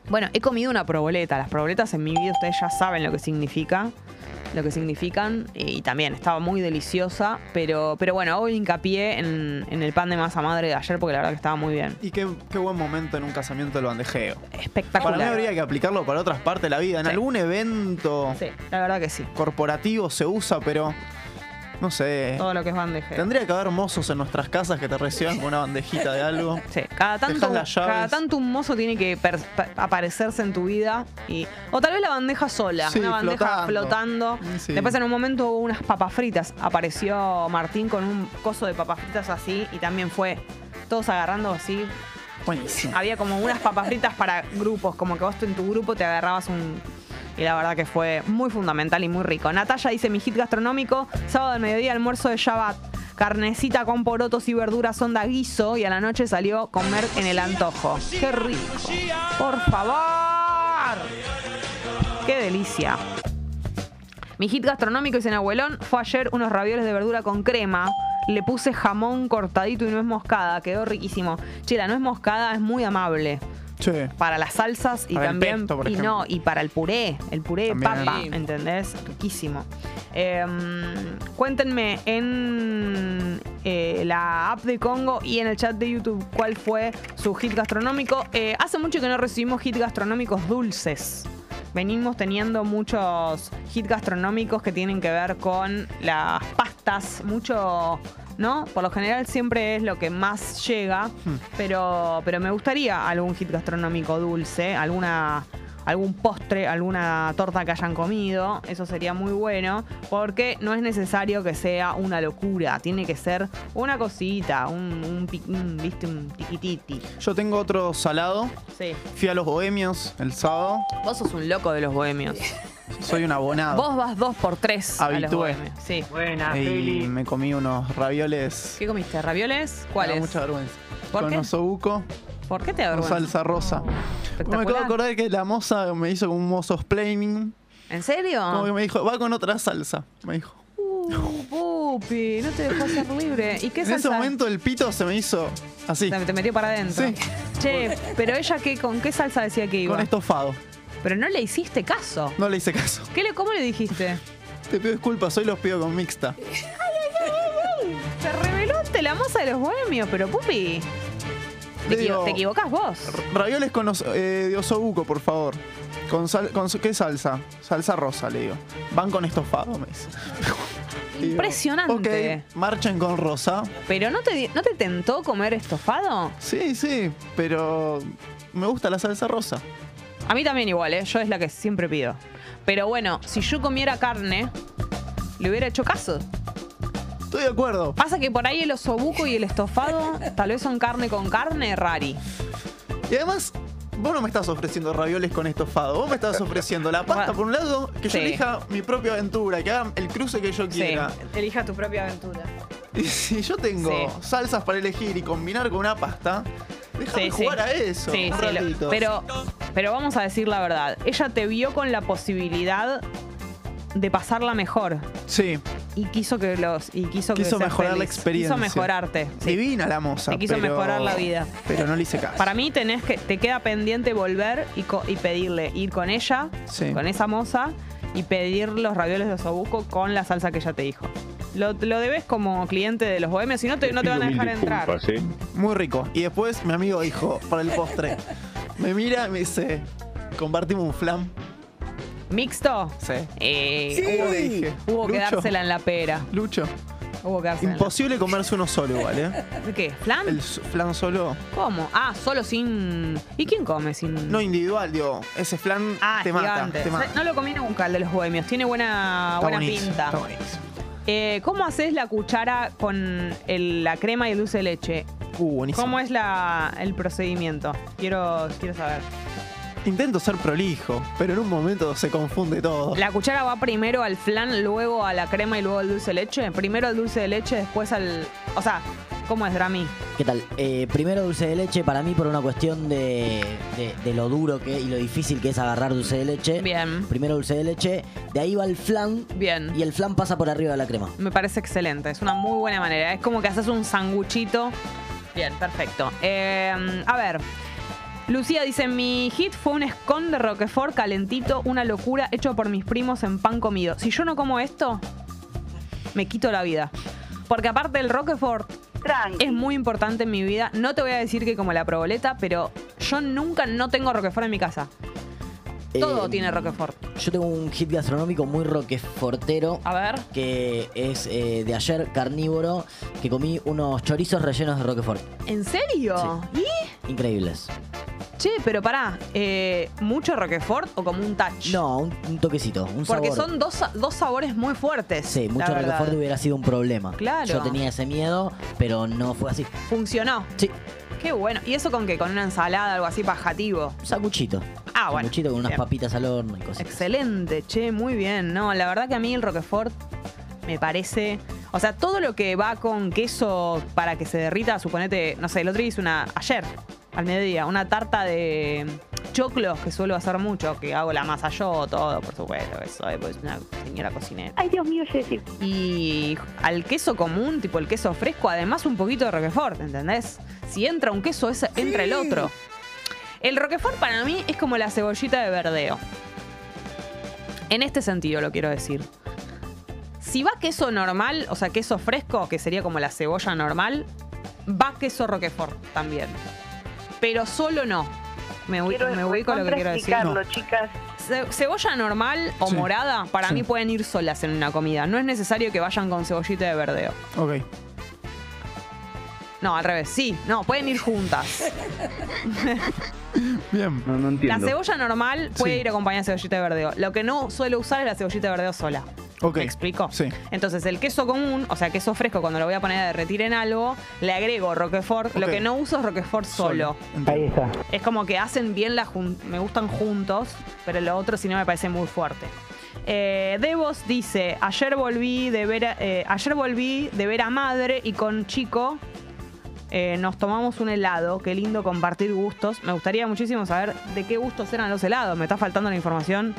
bueno, he comido una proboleta. Las proboletas en mi vida ustedes ya saben lo que significa. Lo que significan. Y también estaba muy deliciosa. Pero, pero bueno, hago hincapié en, en el pan de masa madre de ayer porque la verdad que estaba muy bien. Y qué, qué buen momento en un casamiento el bandejeo. Espectacular. Para mí habría que aplicarlo para otras partes de la vida. En Sí. algún evento Sí, la verdad que sí. corporativo se usa, pero no sé. Todo lo que es bandejeo. Tendría que haber mozos en nuestras casas que te reciban con una bandejita de algo. *laughs* Sí, cada tanto, cada tanto un mozo tiene que aparecerse en tu vida. Y, o tal vez la bandeja sola, Sí, una bandeja flotando. flotando. Sí. Después en un momento hubo unas papas fritas. Apareció Martín con un coso de papas fritas así y también fue todos agarrando así. Buenísimo. Había como unas papas fritas para grupos, como que vos en tu grupo te agarrabas un... Y la verdad que fue muy fundamental y muy rico. Natalia dice mi hit gastronómico, sábado al mediodía, almuerzo de Shabbat. Carnecita con porotos y verduras onda guiso y a la noche salió a comer en el antojo. ¡Qué rico! ¡Por favor! ¡Qué delicia! Mi hit gastronómico, dice abuelón, fue ayer unos ravioles de verdura con crema. Le puse jamón cortadito y nuez moscada. Quedó riquísimo. Che, la nuez moscada es muy amable Para las salsas y Para el también pesto, por y ejemplo. no y para el puré el puré de papa Sí. ¿entendés? riquísimo Em, cuéntenme en eh, la app de Congo y en el chat de YouTube cuál fue su hit gastronómico Eh, hace mucho que no recibimos hit gastronómicos dulces venimos teniendo muchos hit gastronómicos que tienen que ver con las pastas, mucho, ¿no? Por lo general siempre es lo que más llega, pero, pero me gustaría algún hit gastronómico dulce, alguna algún postre, alguna torta que hayan comido, eso sería muy bueno, porque no es necesario que sea una locura, tiene que ser una cosita, un, un, ¿viste? un tiquititi. Yo tengo otro salado. Sí. Fui a los bohemios el sábado. Vos sos un loco de los bohemios. *laughs* Soy un abonado. Vos vas dos por tres a los Habitué. Sí. y me comí unos ravioles. ¿Qué comiste? ¿Ravioles? Me da ¿Cuáles? mucha vergüenza. ¿Por Con qué? osobuco, ¿Por qué te con avergüenza? salsa rosa. Me Espectacular. acabo de acordar que la moza me hizo como un mozo explaining. ¿En serio? Como que me dijo, va con otra salsa. Me dijo. Uh, Pupi, no te dejó ser libre. ¿Y qué En ese momento el pito se me hizo así, Te, te metió para adentro. Sí. Che, pero ella qué, con qué salsa decía que iba. con estofado. Pero no le hiciste caso. No le hice caso. ¿Qué le, ¿Cómo le dijiste? Te pido disculpas, hoy los pido con mixta. *laughs* Se reveló ante la moza de los bohemios, pero Pupi. Te, Le digo- equivo- te equivocás vos. Ravioles con os- eh, de osobuco, por favor. Con, sal- con ¿Qué salsa? Salsa rosa, le digo. Van con estofado, me dice. *laughs* Impresionante. Ok, marchen con rosa. ¿Pero no te, no te tentó comer estofado? Sí, sí, pero me gusta la salsa rosa. A mí también igual, ¿eh? Yo es la que siempre pido. Pero bueno, si yo comiera carne, le hubiera hecho caso. Estoy de acuerdo. Pasa que por ahí el osobuco y el estofado tal vez son carne con carne, rari. Y además, vos no me estás ofreciendo ravioles con estofado. Vos me estás ofreciendo la pasta por un lado, que Sí. yo elija mi propia aventura, que haga el cruce que yo quiera. elija tu propia aventura. *laughs* Y si yo tengo Sí. salsas para elegir y combinar con una pasta, déjame Sí, sí. jugar a eso. Sí, un sí, lo- ratito. pero, pero vamos a decir la verdad. Ella te vio con la posibilidad de pasarla mejor. Sí, Y quiso que los. Y quiso, que quiso seas mejorar la feliz. experiencia. Quiso mejorarte. sí. Divina la moza. Te quiso pero- mejorar la vida. Pero no le hice caso. Para mí tenés que, te queda pendiente volver y, y pedirle, ir con ella, Sí. con esa moza, y pedir los ravioles de osobuco con la salsa que ella te dijo. Lo, lo debes como cliente de los bohemios, si no te, no te van a dejar entrar. Muy rico. Y después mi amigo dijo, para el postre, *laughs* me mira y me dice, compartimos un flan. ¿Mixto? Sí. Eh, ¿Qué le dije? Hubo que Lucho, dársela en la pera. Lucho, Hubo que dársela en la- imposible comerse uno solo igual, ¿eh? ¿De qué? ¿Flan? El s- flan solo, ¿Cómo? Ah, solo sin. ¿Y quién come sin.? no individual, digo, ese flan ah, te mata, gigante. te mata. No lo comí nunca el de los bohemios. Tiene buena, Está buena buenísimo, pinta. Está buenísimo. Eh, ¿Cómo haces la cuchara con el- la crema y el dulce de leche? Uh, buenísimo. ¿Cómo es la, el procedimiento? Quiero, quiero saber. Intento ser prolijo, pero en un momento se confunde todo. ¿La cuchara va primero al flan, luego a la crema y luego al dulce de leche? Primero al dulce de leche, después al. O sea, ¿cómo es, Drami? ¿Qué tal? Eh, primero dulce de leche, para mí por una cuestión de, de- de lo duro que y lo difícil que es agarrar dulce de leche. Bien. Primero dulce de leche, de ahí va el flan Bien. y el flan pasa por arriba de la crema. Me parece excelente. Es una muy buena manera. Es como que haces un sanguchito. Bien, perfecto. Eh, a ver. Lucía dice, mi hit fue un scone de Roquefort calentito, una locura, hecho por mis primos en pan comido. Si yo no como esto, me quito la vida. Porque aparte el Roquefort Tranqui. es muy importante en mi vida. No te voy a decir que como la proboleta, pero yo nunca no tengo Roquefort en mi casa. Todo Eh, tiene Roquefort. Yo tengo un hit gastronómico muy roquefortero. A ver. Que es eh, de ayer carnívoro, que comí unos chorizos rellenos de Roquefort. ¿En serio? Increíbles. Che, pero pará, eh, ¿mucho Roquefort o como un touch? No, un, un toquecito, un Porque sabor. son dos, dos sabores muy fuertes. Sí, mucho. Roquefort hubiera sido un problema. Claro. Yo tenía ese miedo, pero no fue así. Funcionó. Sí, Qué bueno. ¿Y eso con qué? ¿Con una ensalada, algo así bajativo? un sanguchito. Ah, bueno. Sanguchito con unas Bien. papitas al horno y cosas. Excelente, che, muy bien. No, la verdad que a mí el Roquefort me parece. O sea, todo lo que va con queso para que se derrita, suponete, no sé, el otro día hice una. Ayer, al mediodía, una tarta de choclos que suelo hacer mucho, que hago la masa yo, todo, por supuesto, eso, eh, pues una señora cocinera. Ay, Dios mío, Jessy. Y al queso común, tipo el queso fresco, además un poquito de Roquefort, ¿entendés? Si entra un queso, es- entra el otro. El Roquefort para mí es como la cebollita de verdeo. En este sentido lo quiero decir. Si va queso normal, o sea, queso fresco, que sería como la cebolla normal, va queso Roquefort también. Pero solo no. Me, Quiero me ubico lo que quiero decir. explicarlo, chicas. Ce- cebolla normal o Sí. morada, para Sí. mí pueden ir solas en una comida. No es necesario que vayan con cebollita de verdeo. Ok. No, al revés. Sí, no, pueden ir juntas. *laughs* Bien. No, no La entiendo. cebolla normal puede Sí. ir acompañada de cebollita de verdeo. Lo que no suelo usar es la cebollita de verdeo sola. Ok. ¿Me explico? Sí. Entonces, el queso común, o sea, queso fresco, cuando lo voy a poner a derretir en algo, le agrego Roquefort. Lo que no uso es Roquefort solo. Entiendo. Es como que hacen bien la jun- me gustan juntos, pero lo otro si no me parece muy fuerte. Eh, Devos dice, ayer volví de ver a, eh, ayer volví de ver a madre y con chico eh, nos tomamos un helado. Qué lindo compartir gustos. Me gustaría muchísimo saber de qué gustos eran los helados. Me está faltando la información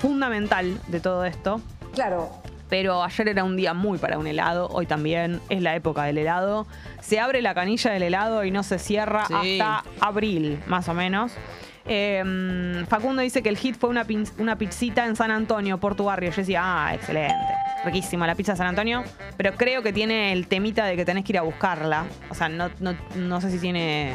fundamental de todo esto. Claro, Pero ayer era un día muy para un helado, hoy también es la época del helado. Se abre la canilla del helado y no se cierra Sí. hasta abril, más o menos. Eh, Facundo dice que el hit fue una, pizzita en San Antonio, por tu barrio. Yo decía, ah, excelente. Riquísima la pizza de San Antonio. Pero creo que tiene el temita de que tenés que ir a buscarla. O sea, no, no, no sé si tiene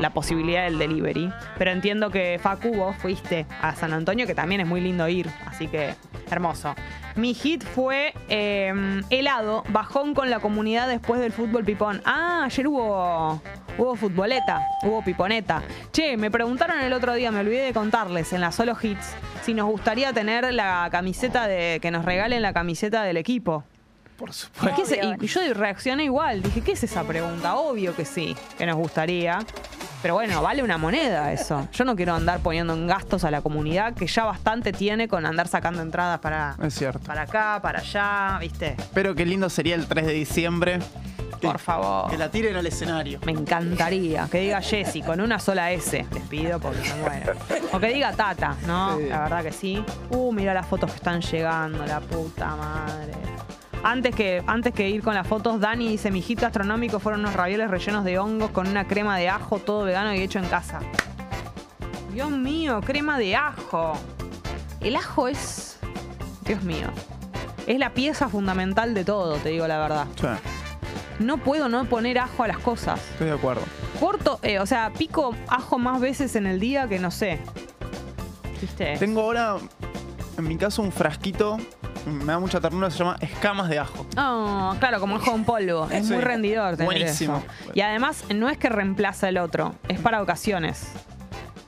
la posibilidad del delivery. Pero entiendo que Facu, vos fuiste a San Antonio, que también es muy lindo ir. Así que, hermoso. Mi hit fue eh, helado, bajón con la comunidad después del fútbol pipón. Ah, ayer hubo, hubo futboleta, hubo piponeta. Che, me preguntaron el otro día, me olvidé de contarles en la Solo Hits, si nos gustaría tener la camiseta de. que nos regalen la camiseta del equipo. Por ¿Y, supuesto. se- y yo reaccioné igual, dije, ¿qué es esa pregunta? Obvio que sí, que nos gustaría. Pero bueno, vale una moneda eso. Yo no quiero andar poniendo en gastos a la comunidad, que ya bastante tiene con andar sacando entradas para, Es cierto. para acá, para allá, ¿viste? Pero qué lindo sería el 3 de diciembre. Que- Por favor. Que la tiren al escenario. Me encantaría que diga Jessy con una sola S. Les pido porque me muero. O que diga Tata, ¿no? Sí. La verdad que sí. Uh, mira las fotos que están llegando, la puta madre. Antes que, antes que ir con las fotos, Dani dice: Mi hit gastronómico fueron unos ravioles rellenos de hongos con una crema de ajo, todo vegano y hecho en casa. Dios mío, crema de ajo. El ajo es. Dios mío. Es la pieza fundamental de todo, te digo la verdad. Sí, No puedo no poner ajo a las cosas. estoy de acuerdo. Corto, eh, o sea, pico ajo más veces en el día que no sé. ¿Viste? Tengo ahora, en mi caso, un frasquito. Me da mucha ternura, se llama escamas de ajo. Oh, claro, como ajo en polvo. Es Sí. muy rendidor tener Buenísimo. eso. Y además, no es que reemplaza el otro, es para ocasiones.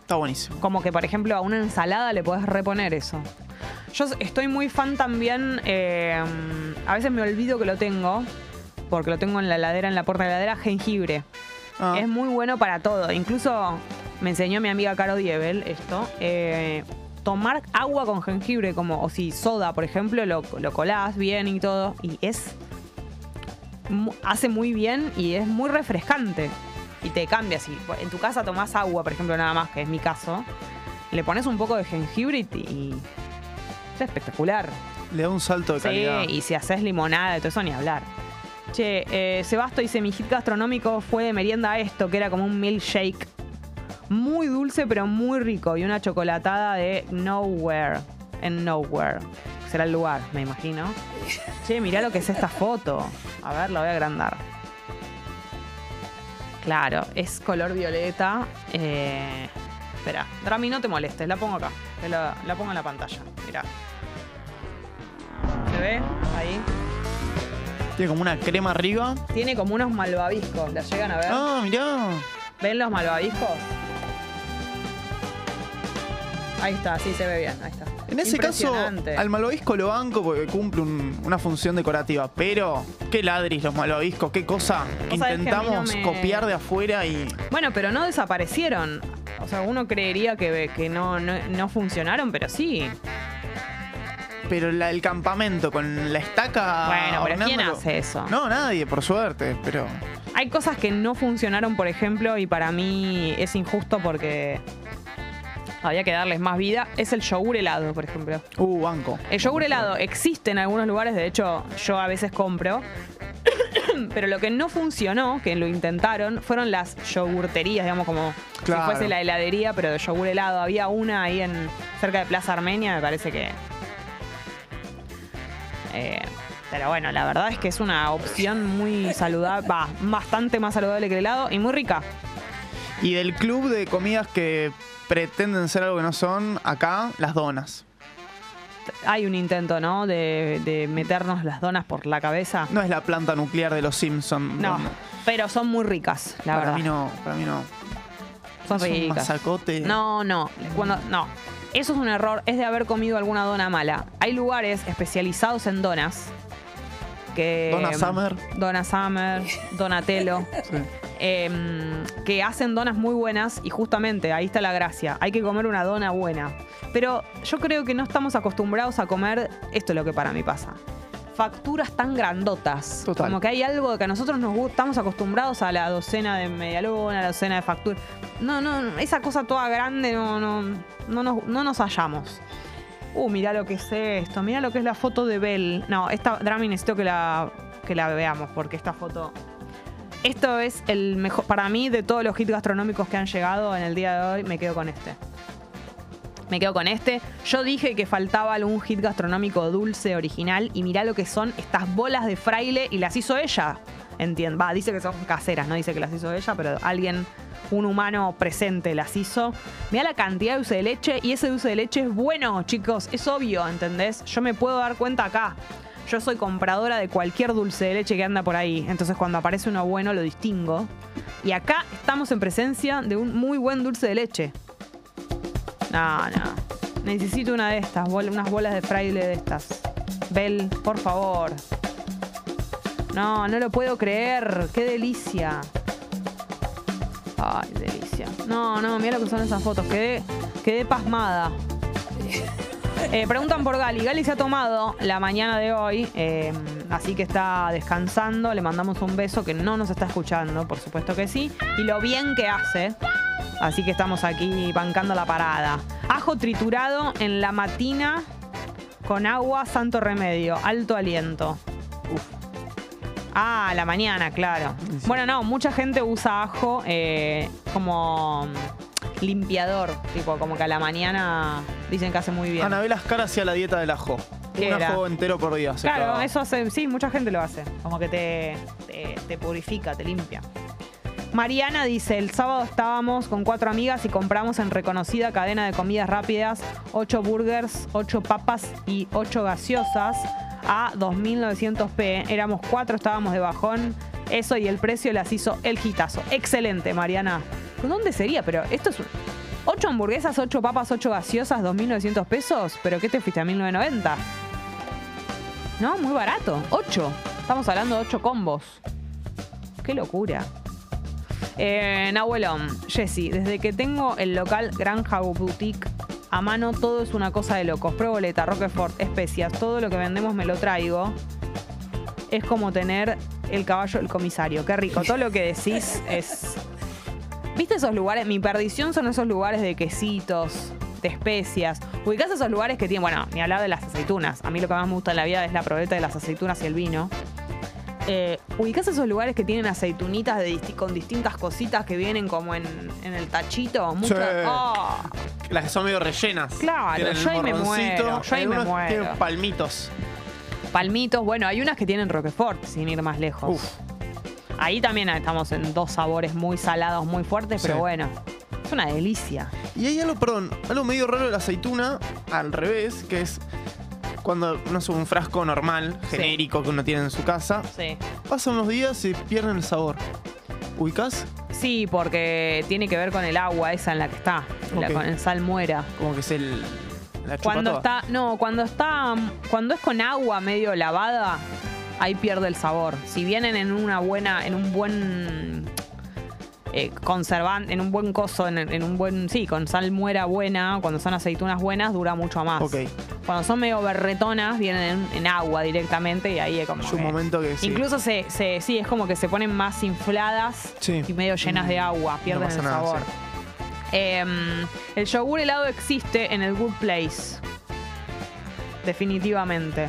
Está buenísimo. Como que, por ejemplo, a una ensalada le podés reponer eso. Yo estoy muy fan también, eh, a veces me olvido que lo tengo, porque lo tengo en la heladera, en la puerta de la heladera, jengibre. Ah, Es muy bueno para todo. Incluso me enseñó mi amiga Caro Diebel esto. eh, tomar agua con jengibre, como, o si soda, por ejemplo, lo, lo colás bien y todo. Y es. hace muy bien y es muy refrescante. Y te cambia. Si en tu casa tomás agua, por ejemplo, nada más, que es mi caso, le pones un poco de jengibre y, y es espectacular. le da un salto de Sí, calidad. y si haces limonada y todo eso, ni hablar. Che, eh, Sebasto dice, mi hit gastronómico fue de merienda esto, que era como un milkshake. Muy dulce, pero muy rico. Y una chocolatada de Nowhere. En Nowhere. Será el lugar, me imagino. Che, mirá lo que es esta foto. A ver, la voy a agrandar. Claro, es color violeta. Eh, espera, Drami, no te molestes, la pongo acá. La, la pongo en la pantalla. Mirá. ¿Se ve? Ahí. Tiene como una crema arriba. Tiene como unos malvaviscos. ¿La llegan a ver? Ah, mirá. ¿Ven los malvaviscos? Ahí está, sí se ve bien. Ahí está. En ese caso, al malvavisco lo banco porque cumple un- una función decorativa. Pero, qué ladris los malvaviscos, qué cosa. Vos sabés que a mí no Intentamos me- copiar de afuera y. Bueno, pero no desaparecieron. O sea, uno creería que, que no, no, no funcionaron, pero sí. Pero la- el campamento con la estaca. Bueno, pero ¿quién ornándolo- hace eso? No, nadie, por suerte. Pero. Hay cosas que no funcionaron, por ejemplo, y para mí es injusto porque había que darles más vida. Es el yogur helado, por ejemplo. Uh, banco. El yogur helado existe en algunos lugares, de hecho yo a veces compro, *coughs* pero lo que no funcionó, que lo intentaron, fueron las yogurterías, digamos como Claro. si fuese la heladería, pero de yogur helado. Había una ahí en cerca de Plaza Armenia, me parece que... Eh, pero bueno, la verdad es que es una opción muy saludable, va, bastante más saludable que el helado y muy rica. Y del club de comidas que pretenden ser algo que no son, acá, las donas. Hay un intento, ¿no? De, de meternos las donas por la cabeza. No es la planta nuclear de los Simpsons. No, pero son muy ricas, la para verdad. mí no, para mí no. Son Es un ricas. masacote. No, no. Cuando, no. Eso es un error. Es de haber comido alguna dona mala. Hay lugares especializados en donas. Que, Dona Summer. Dona Summer, Donatello. *laughs* Sí. Em, que hacen donas muy buenas y justamente ahí está la gracia. Hay que comer una dona buena. Pero yo creo que no estamos acostumbrados a comer, esto es lo que para mí pasa. Facturas tan grandotas. Total. Como que hay algo que a nosotros nos gusta, estamos acostumbrados a la docena de medialuna, a la docena de facturas. No, no, esa cosa toda grande no, no, no, nos, no nos hallamos. Uh, mirá lo que es esto. Mirá lo que es la foto de Bell. No, esta Drami necesito que la, que la veamos porque esta foto. Esto es el mejor. Para mí, de todos los hits gastronómicos que han llegado en el día de hoy, me quedo con este. Me quedo con este. Yo dije que faltaba algún hit gastronómico dulce original y mirá lo que son estas bolas de fraile y las hizo ella. Entiendo. Va, dice que son caseras, no dice que las hizo ella, pero alguien, un humano presente las hizo. Mirá la cantidad de dulce de leche y ese dulce de leche es bueno, chicos. Es obvio, ¿entendés? Yo me puedo dar cuenta acá. Yo soy compradora de cualquier dulce de leche que anda por ahí. Entonces cuando aparece uno bueno lo distingo. Y acá estamos en presencia de un muy buen dulce de leche. No, no. Necesito una de estas, unas bolas de fraile de estas. Bel, por favor. No, no lo puedo creer. Qué delicia. Ay, delicia. No, no, mira lo que son esas fotos. Quedé, quedé pasmada. Eh, preguntan por Gali. Gali se ha tomado la mañana de hoy, eh, así que está descansando. Le mandamos un beso que no nos está escuchando, por supuesto que sí. Y lo bien que hace. Así que estamos aquí bancando la parada. Ajo triturado en la matina con agua, santo remedio, alto aliento. Uf. Ah, la mañana, claro. Bueno, no, mucha gente usa ajo eh, como limpiador, tipo como que a la mañana dicen que hace muy bien. Anabel Ascar hacía la dieta del ajo. ¿Qué Un era? ajo entero por día. Claro, eso hace, sí, mucha gente lo hace. Como que te, te, te purifica, te limpia. Mariana dice, el sábado estábamos con cuatro amigas y compramos en reconocida cadena de comidas rápidas ocho burgers, ocho papas y ocho gaseosas a 2.900p. Éramos cuatro, estábamos de bajón. Eso y el precio las hizo el gitazo. Excelente, Mariana. ¿Dónde sería? Pero esto es... un- Ocho hamburguesas, ocho papas, ocho gaseosas, 2.900 pesos. ¿Pero qué te fuiste a 1.990? No, muy barato. 8. Estamos hablando de 8 combos. Qué locura. Eh, Nahuelón, Jessy, desde que tengo el local Granja Boutique a mano, todo es una cosa de locos. Proboleta, Roquefort, especias, todo lo que vendemos me lo traigo. Es como tener el caballo del comisario. Qué rico. Todo lo que decís es. ¿Viste esos lugares? Mi perdición son esos lugares de quesitos, de especias. Ubicás esos lugares que tienen, bueno, ni hablar de las aceitunas. A mí lo que más me gusta en la vida es la probeta de las aceitunas y el vino. Eh, ubicás esos lugares que tienen aceitunitas de disti- con distintas cositas que vienen como en, en el tachito. Muchas. Sí. ¡Oh! Las que son medio rellenas. Claro, Tienen yo ahí me muero, yo ahí me muero. Tienen palmitos. Palmitos. Bueno, hay unas que tienen Roquefort, sin ir más lejos. Uf. Ahí también estamos en dos sabores muy salados, muy fuertes, pero Sí. bueno. Es una delicia. Y hay algo, perdón, algo medio raro de la aceituna, al revés, que es cuando no es un frasco normal, genérico que uno tiene en su casa, Sí. pasan unos días y pierden el sabor. ¿Ubicás? Sí, porque tiene que ver con el agua esa en la que está, la- Ok. con el salmuera. Como que es el. La chupa Cuando toda. está, no, cuando está, cuando es con agua medio lavada, ahí pierde el sabor. Si vienen en una buena, en un buen eh, conservante, en un buen coso, en, en un buen, sí, con salmuera buena, cuando son aceitunas buenas, dura mucho más. Ok. Cuando son medio berretonas, vienen en, en agua directamente y ahí es como. Hay un que- momento que sí. Incluso se, se- sí, es como que se ponen más infladas Sí. y medio llenas de agua, pierden el nada, sabor. sí. Em, el yogur helado existe en el Good Place. Definitivamente.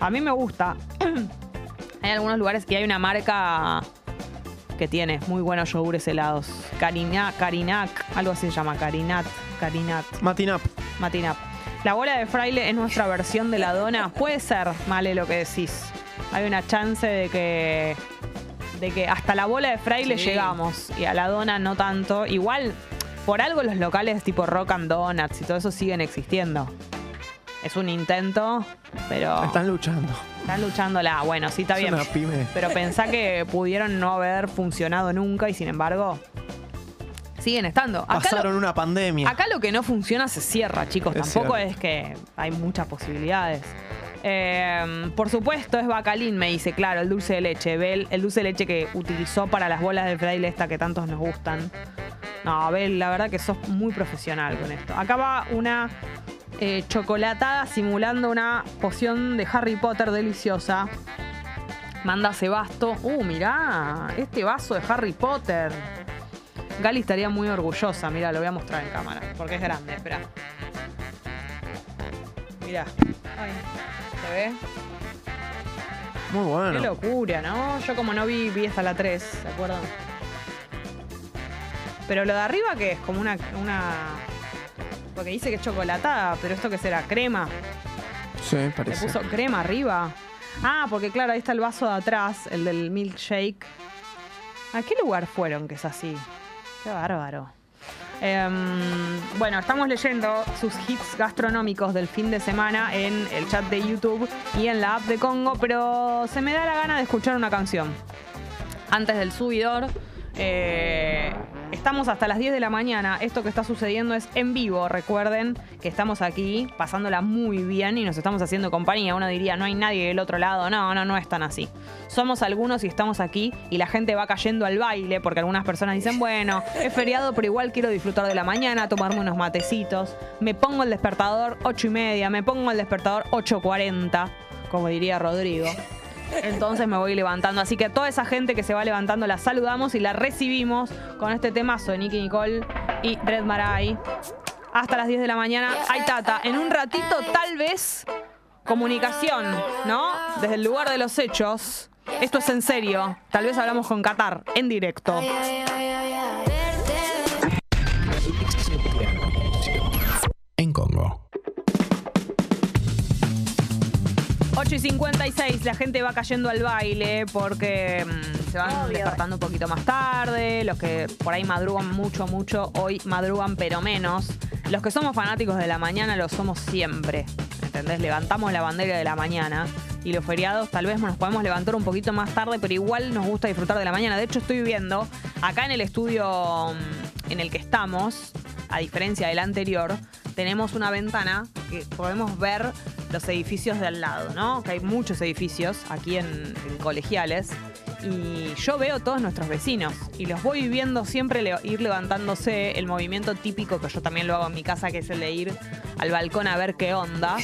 A mí me gusta. *clears throat* hay algunos lugares y hay una marca que tiene muy buenos yogures helados. Carina, Carinac, algo así se llama, Carinat, Carinat. Matinap. Matinap. La bola de fraile es nuestra versión de la dona. Puede ser, Male, lo que decís. Hay una chance de que. de que hasta la bola de fraile Sí. llegamos. Y a la dona no tanto. Igual, por algo los locales tipo Rock and Donuts y todo eso siguen existiendo. Es un intento, pero. Están luchando. Están luchándola. Bueno, sí, está Es bien. una pyme. Pero pensá que pudieron no haber funcionado nunca y sin embargo. Siguen estando. Acá lo- Pasaron una pandemia. Acá lo que no funciona se cierra, chicos. Es Tampoco cierto. es que hay muchas posibilidades. Eh, por supuesto, es Bacalín, me dice, claro, el dulce de leche. Bel, el dulce de leche que utilizó para las bolas de fraile esta que tantos nos gustan. No, Bel, la verdad que sos muy profesional con esto. Acá va una eh, chocolatada simulando una poción de Harry Potter deliciosa. Manda Sebasto. Uh, mirá, este vaso de Harry Potter. Gali estaría muy orgullosa. Mira, lo voy a mostrar en cámara. Porque es grande, espera. Mirá. Ay, ¿se ve? Muy Qué bueno. locura, ¿no? Yo como no vi, vi hasta la 3, ¿se acuerdan? Pero lo de arriba que es como una, una... Porque dice que es chocolatada, pero esto que será, crema. Sí, Le parece. puso crema arriba. Ah, porque claro, ahí está el vaso de atrás, el del milkshake. ¿A qué lugar fueron que es así? Qué bárbaro. Em, bueno, estamos leyendo sus hits gastronómicos del fin de semana en el chat de YouTube y en la app de Congo, pero se me da la gana de escuchar una canción. Antes del subidor, eh, estamos hasta las 10 de la mañana. Esto que está sucediendo es en vivo. Recuerden que estamos aquí pasándola muy bien y nos estamos haciendo compañía. Uno diría, no hay nadie del otro lado. No, no, no es tan así. Somos algunos y estamos aquí y la gente va cayendo al baile porque algunas personas dicen, *laughs* bueno, es feriado, pero igual quiero disfrutar de la mañana, tomarme unos matecitos. Me pongo el despertador 8 y media, me pongo el despertador 8.40, como diría Rodrigo. Entonces me voy levantando. Así que a toda esa gente que se va levantando la saludamos y la recibimos con este temazo de Nicky Nicole y Red Marai. Hasta las 10 de la mañana. Ay, Tata. En un ratito, tal vez, comunicación, ¿no? Desde el lugar de los hechos. Esto es en serio. Tal vez hablamos con Qatar en directo. 8 y 56, la gente va cayendo al baile porque mm, se van despertando un poquito más tarde. Los que por ahí madrugan mucho, mucho, hoy madrugan pero menos. Los que somos fanáticos de la mañana lo somos siempre. ¿Entendés? Levantamos la bandera de la mañana. Y los feriados tal vez nos podemos levantar un poquito más tarde, pero igual nos gusta disfrutar de la mañana. De hecho, estoy viendo acá en el estudio mm, en el que estamos, a diferencia del anterior, tenemos una ventana que podemos ver los edificios de al lado, ¿no? Que hay muchos edificios aquí en, colegiales. Y yo veo todos nuestros vecinos y los voy viendo siempre ir levantándose el movimiento típico que yo también lo hago en mi casa, que es el de ir al balcón a ver qué onda.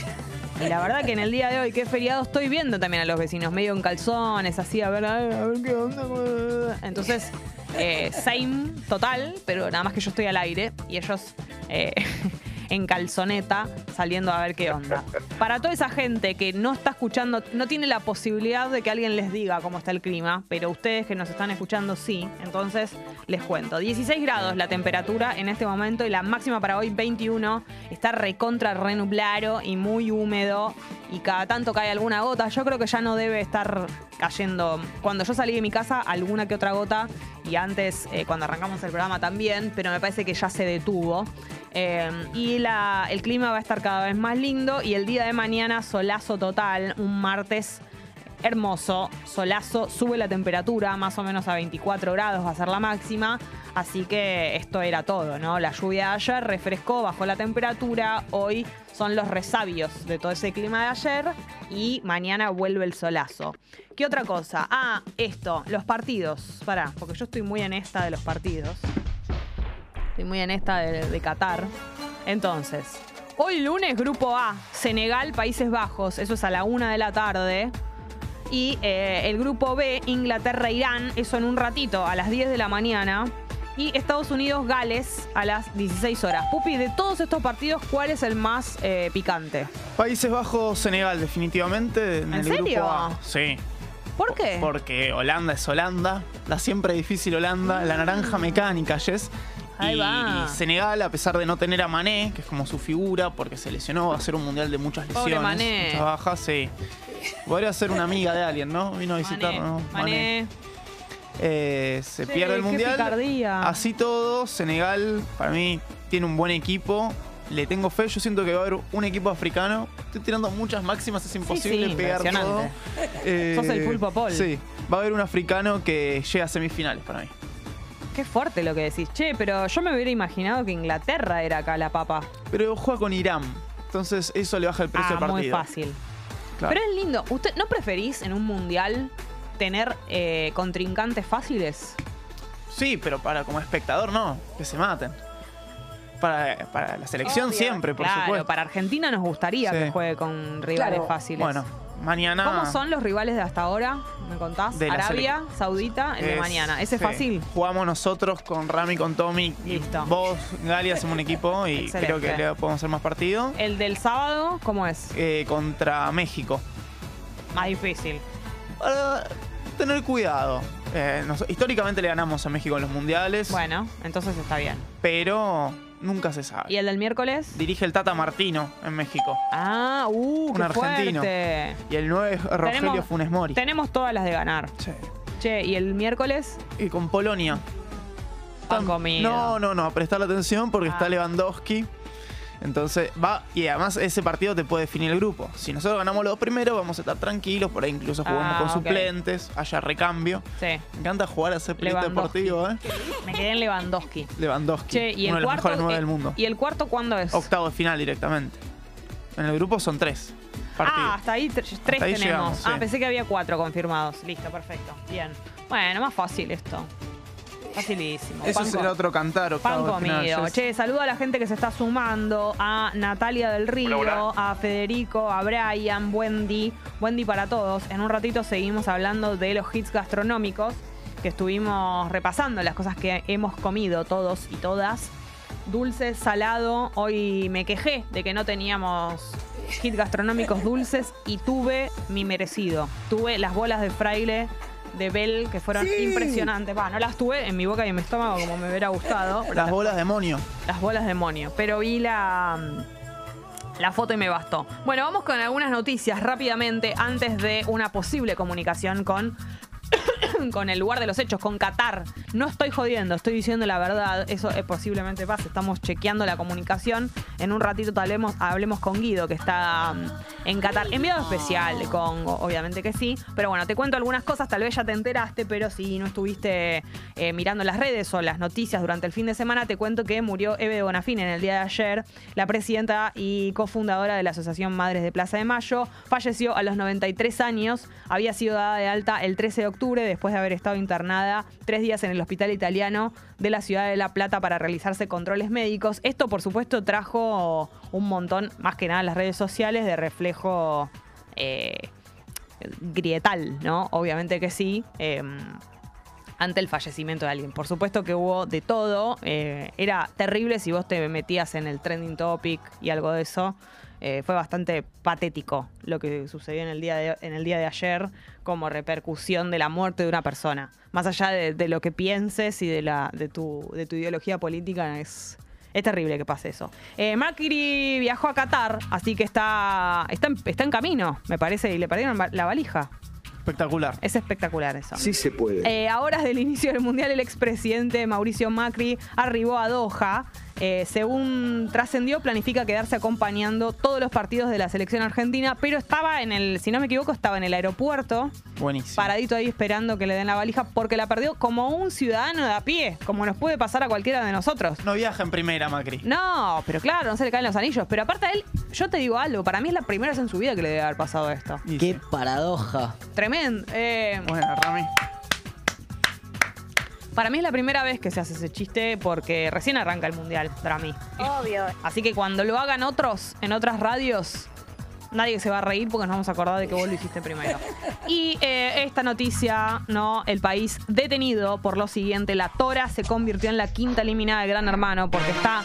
Y la verdad que en el día de hoy, que es feriado, estoy viendo también a los vecinos medio en calzones, así a ver, a ver, a ver qué onda. Entonces, eh, same total, pero nada más que yo estoy al aire y ellos eh, *laughs* en calzoneta saliendo a ver qué onda. Para toda esa gente que no está escuchando, no tiene la posibilidad de que alguien les diga cómo está el clima, pero ustedes que nos están escuchando sí, entonces les cuento. 16 grados la temperatura en este momento y la máxima para hoy 21. Está recontra renublado y muy húmedo y cada tanto cae alguna gota. Yo creo que ya no debe estar cayendo. Cuando yo salí de mi casa, alguna que otra gota y antes, eh, cuando arrancamos el programa también, pero me parece que ya se detuvo. Eh, y la- el clima va a estar cada vez más lindo y el día de mañana solazo total, un martes hermoso, solazo, sube la temperatura más o menos a 24 grados va a ser la máxima, así que esto era todo, ¿no? La lluvia de ayer refrescó, bajó la temperatura, hoy son los resabios de todo ese clima de ayer y mañana vuelve el solazo. ¿Qué otra cosa? Ah, esto, los partidos, pará, porque yo estoy muy en esta de los partidos. Estoy muy en esta de, de Qatar. Entonces, hoy lunes, Grupo A, Senegal, Países Bajos. Eso es a la una de la tarde. Y eh, el Grupo B, Inglaterra, Irán. Eso en un ratito, a las 10 de la mañana. Y Estados Unidos, Gales, a las 16 horas. Pupi, de todos estos partidos, ¿cuál es el más eh, picante? Países Bajos, Senegal, definitivamente. En, ¿En el serio? Grupo A. Sí. ¿Por qué? Porque Holanda es Holanda, la siempre difícil Holanda, la naranja mecánica, Jess. Ahí y, va. y Senegal, a pesar de no tener a Mané, que es como su figura, porque se lesionó, va a ser un mundial de muchas lesiones. Pobre Mané. Muchas bajas, sí. Podría ser una amiga de alguien, ¿no? Vino a visitarnos. Mané. Eh, se Sí, pierde el mundial. picardía. Así todo, Senegal para mí tiene un buen equipo. Le tengo fe, yo siento que va a haber un equipo africano. Estoy tirando muchas máximas, es imposible sí, pegar todo. Eh, Sos el pulpo Paul. Sí, va a haber un africano que llega a semifinales para mí. Qué fuerte lo que decís. Che, pero yo me hubiera imaginado que Inglaterra era acá la papa. Pero juega con Irán, entonces eso le baja el precio Ah, del partido. muy fácil. Claro. Pero es lindo. ¿Usted no preferís en un mundial tener eh, contrincantes fáciles? Sí, pero para como espectador no, que se maten. Para, para la selección Obvio. siempre, por claro, supuesto. para Argentina nos gustaría Sí. que juegue con rivales Claro. fáciles. Bueno, Mañana. ¿Cómo son los rivales de hasta ahora? ¿Me contás? De Arabia Saudita, el de mañana. Ese es sí. fácil. Jugamos nosotros con Rami, con Tommy. Listo. Vos, Gali, hacemos un equipo y *laughs* Excelente. creo que le podemos hacer más partido. El del sábado, ¿cómo es? Eh, contra México. Más difícil. Para tener cuidado. Eh, nos- históricamente le ganamos a México en los mundiales, Bueno, entonces está bien. pero nunca se sabe. ¿Y el del miércoles? Dirige el Tata Martino en México. Ah, uh, Un qué argentino. fuerte. Y el 9 es Rogelio Tenemos- Funes Mori. Tenemos todas las de ganar. Sí. Che, ¿y el miércoles? Y con Polonia. Pan comido. No, no, no, prestar atención porque Ah. está Lewandowski. Entonces va, y además ese partido te puede definir el grupo. Si nosotros ganamos los dos primeros, vamos a estar tranquilos, por ahí incluso jugamos Ah, con suplentes, haya recambio. Sí, Me encanta jugar a ese Lewandowski. deportivo, ¿eh? me quedé en Lewandowski. Lewandowski, Che, ¿y uno el de los cuarto? mejores nueve eh, del mundo. ¿Y el cuarto cuándo es? Octavo de final directamente. En el grupo son tres partidos. Ah, hasta ahí tre- tres ahí tenemos. llegamos, Ah, sí. pensé que había cuatro confirmados. Listo, perfecto. Bien. Bueno, más fácil esto. Facilísimo. Eso Pan será con- otro cantar, octavo Pan comido. Che, saludo a la gente que se está sumando. A Natalia del Río, a Federico, a Brian, Wendy. Wendy para todos. En un ratito seguimos hablando de los hits gastronómicos que estuvimos repasando, las cosas que hemos comido todos y todas. Dulce, salado. Hoy me quejé de que no teníamos hits gastronómicos dulces y tuve mi merecido. Tuve las bolas de fraile de Bell que fueron impresionantes. Va, no las tuve en mi boca y en mi estómago como me hubiera gustado. Las bolas demonio. las bolas demonio. Pero vi la, mm, la foto y me bastó. Bueno, vamos con algunas noticias rápidamente antes de una posible comunicación con. *laughs* con el lugar de los hechos, con Qatar. No estoy jodiendo, estoy diciendo la verdad. Eso eh, posiblemente pase. Estamos chequeando la comunicación. En un ratito vez hablemos con Guido, que está mm, en Qatar. Enviado especial de Congo, obviamente que sí. Pero bueno, te cuento algunas cosas. Tal vez ya te enteraste, pero si no estuviste eh, mirando las redes o las noticias durante el fin de semana, te cuento que murió Eve Bonafín en el día de ayer. La presidenta y cofundadora de la Asociación Madres de Plaza de Mayo falleció a los 93 años. Había sido dada de alta el 13 de octubre de haber estado internada tres días en el hospital italiano de la ciudad de La Plata para realizarse controles médicos. Esto, por supuesto, trajo un montón, más que nada en las redes sociales, de reflejo eh, grietal, ¿no? Obviamente que sí. em, ante el fallecimiento de alguien. Por supuesto que hubo de todo. eh, era terrible si vos te metías en el trending topic y algo de eso. Eh, fue bastante patético lo que sucedió en el, día de, en el día de ayer como repercusión de la muerte de una persona. Más allá de, de lo que pienses y de, la, de, tu, de tu ideología política, es, es terrible que pase eso. Eh, Macri viajó a Qatar, así que está, está, en, está en camino, me parece, y le perdieron la valija. Espectacular. Es espectacular eso. Sí se puede. Eh, a horas del inicio del Mundial, el expresidente Mauricio Macri arribó a Doha. Eh, según trascendió, planifica quedarse acompañando todos los partidos de la selección argentina, pero estaba en el, si no me equivoco, estaba en el aeropuerto, Buenísimo. paradito ahí esperando que le den la valija, porque la perdió como un ciudadano de a pie, como nos puede pasar a cualquiera de nosotros. No viaja en primera, Macri. No, pero claro, no se le caen los anillos. Pero aparte a él, yo te digo algo, para mí es la primera vez en su vida que le debe haber pasado esto. Qué sí. paradoja. Tremendo. Eh, Bueno, Rami. Para mí es la primera vez que se hace ese chiste porque recién arranca el mundial para mí. Obvio. Así que cuando lo hagan otros en otras radios, nadie se va a reír porque nos vamos a acordar de que vos lo hiciste primero. Y eh, esta noticia, ¿no? El país detenido por lo siguiente: la Tora se convirtió en la quinta eliminada de Gran Hermano porque está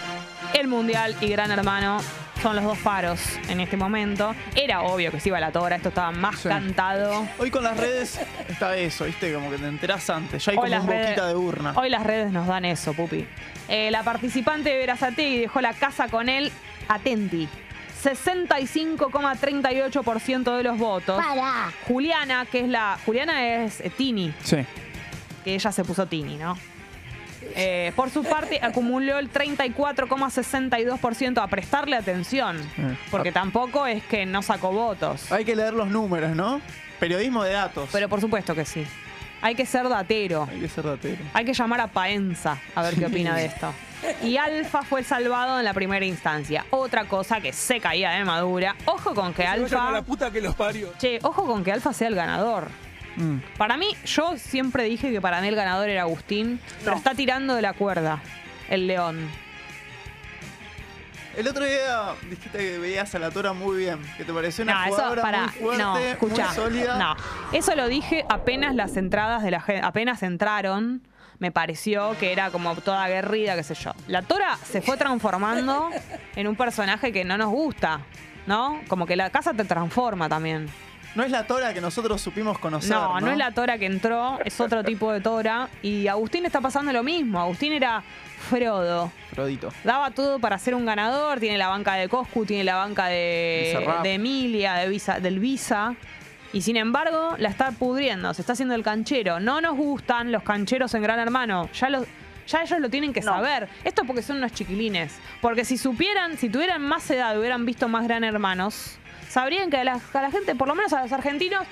el mundial y Gran Hermano. Son los dos faros en este momento. Era obvio que se iba la Tora, esto estaba más Sí. cantado. Hoy con las redes está eso, ¿viste? Como que te enterás antes. Ya hay Hoy como las un redes- boquita de urna. Hoy las redes nos dan eso, pupi. Eh, la participante de Verazategui dejó la casa con él, atenti. 65,38% de los votos. Para. Juliana, que es la. Juliana es eh, Tini, Sí. que ella se puso Tini, ¿no? Eh, por su parte, acumuló el 34,62% a prestarle atención. Eh. Porque tampoco es que no sacó votos. Hay que leer los números, ¿no? Periodismo de datos. Pero por supuesto que sí. Hay que ser datero. Hay que ser datero. Hay que llamar a Paenza a ver qué opina de esto. Y Alfa fue salvado en la primera instancia. Otra cosa que se caía de madura. Ojo con que Alfa. puta que los parió. Che, ojo con que Alfa sea el ganador. Mm. Para mí, yo siempre dije que para mí el ganador era Agustín, pero está tirando de la cuerda el león. El otro día dijiste que veías a la Tora muy bien, que te pareció una No, eso jugadora para. muy fuerte, No, escucha. muy sólida. No, eso lo dije apenas las entradas de la gente, apenas entraron. Me pareció que era como toda aguerrida, qué sé yo. La Tora se fue transformando en un personaje que no nos gusta, ¿no? Como que la casa te transforma también. No es la Tora que nosotros supimos conocer. No, No, no, es la Tora que entró, es otro tipo de Tora. Y Agustín está pasando lo mismo. Agustín era Frodo. Frodito. Daba todo para ser un ganador. Tiene la banca de Coscu, tiene la banca de, Emilia, de Visa, del Visa. Y sin embargo, la está pudriendo, se está haciendo el canchero. No nos gustan los cancheros en Gran Hermano. Ya los. Ya ellos lo tienen que No. saber. Esto porque son unos chiquilines. Porque si supieran, si tuvieran más edad, hubieran visto más Gran Hermanos, sabrían que a la, a la gente, por lo menos a los argentinos,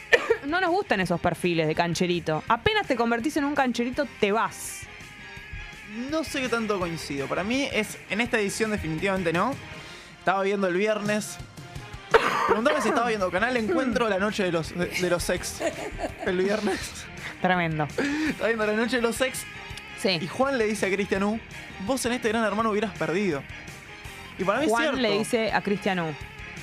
*coughs* no nos gustan esos perfiles de cancherito. Apenas te convertís en un cancherito, te vas. No sé qué tanto coincido. Para mí es en esta edición definitivamente no. Estaba viendo el viernes. Preguntame si estaba viendo Canal Encuentro la noche de los, de, de los ex. El viernes. Tremendo. Estaba viendo la noche de los ex. Y Sí. Juan le dice a Cristian U, vos en este gran hermano hubieras perdido. Y para mí es Juan cierto. le dice a Cristian U.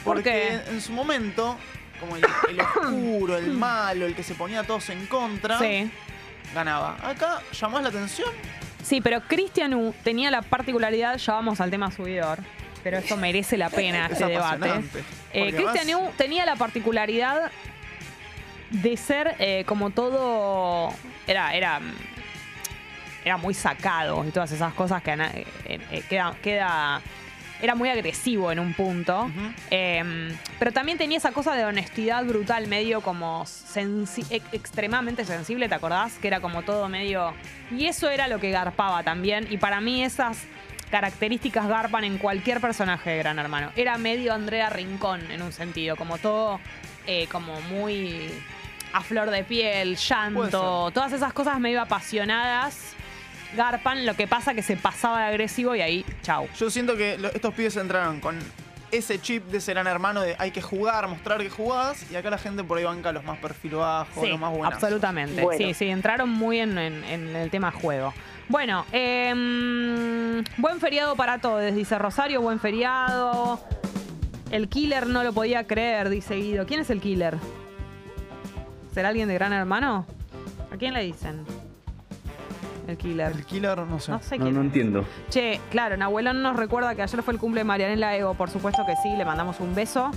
¿Por Porque qué? en su momento, como el, el *coughs* oscuro, el malo, el que se ponía a todos en contra, Sí. ganaba. Acá llamás la atención. Sí, pero Cristian U tenía la particularidad, ya vamos al tema subidor, pero esto merece la *laughs* pena Es este debate. Eh, Cristian U tenía la particularidad de ser eh, como todo. Era, era, era muy sacado y todas esas cosas que eh, eh, queda, queda. Era muy agresivo en un punto. Eh, pero también tenía esa cosa de honestidad brutal, medio como sensi- ex- extremadamente sensible, ¿te acordás? Que era como todo medio. Y eso era lo que garpaba también. Y para mí esas características garpan en cualquier personaje de Gran Hermano. Era medio Andrea Rincón en un sentido, como todo eh, como muy a flor de piel, llanto, todas esas cosas medio apasionadas. Garpan, lo que pasa que se pasaba de agresivo y ahí, chau. Yo siento que lo- estos pibes entraron con ese chip de ser hermano de hay que jugar, mostrar que jugás, y acá la gente por ahí banca los más perfil bajo, Sí, los más buenos. absolutamente. Bueno. Sí, sí, entraron muy en, en- en el tema juego. Bueno, em, buen feriado para todos, dice Rosario, buen feriado. El killer no lo podía creer, dice Guido. ¿Quién es el killer? ¿Será alguien de Gran Hermano? ¿A quién le dicen? El killer. El killer, no sé. No sé No, quién no es. entiendo. Che, claro, Nahuelón nos recuerda que ayer fue el cumple de Marianela Ego, por supuesto que sí, le mandamos un beso.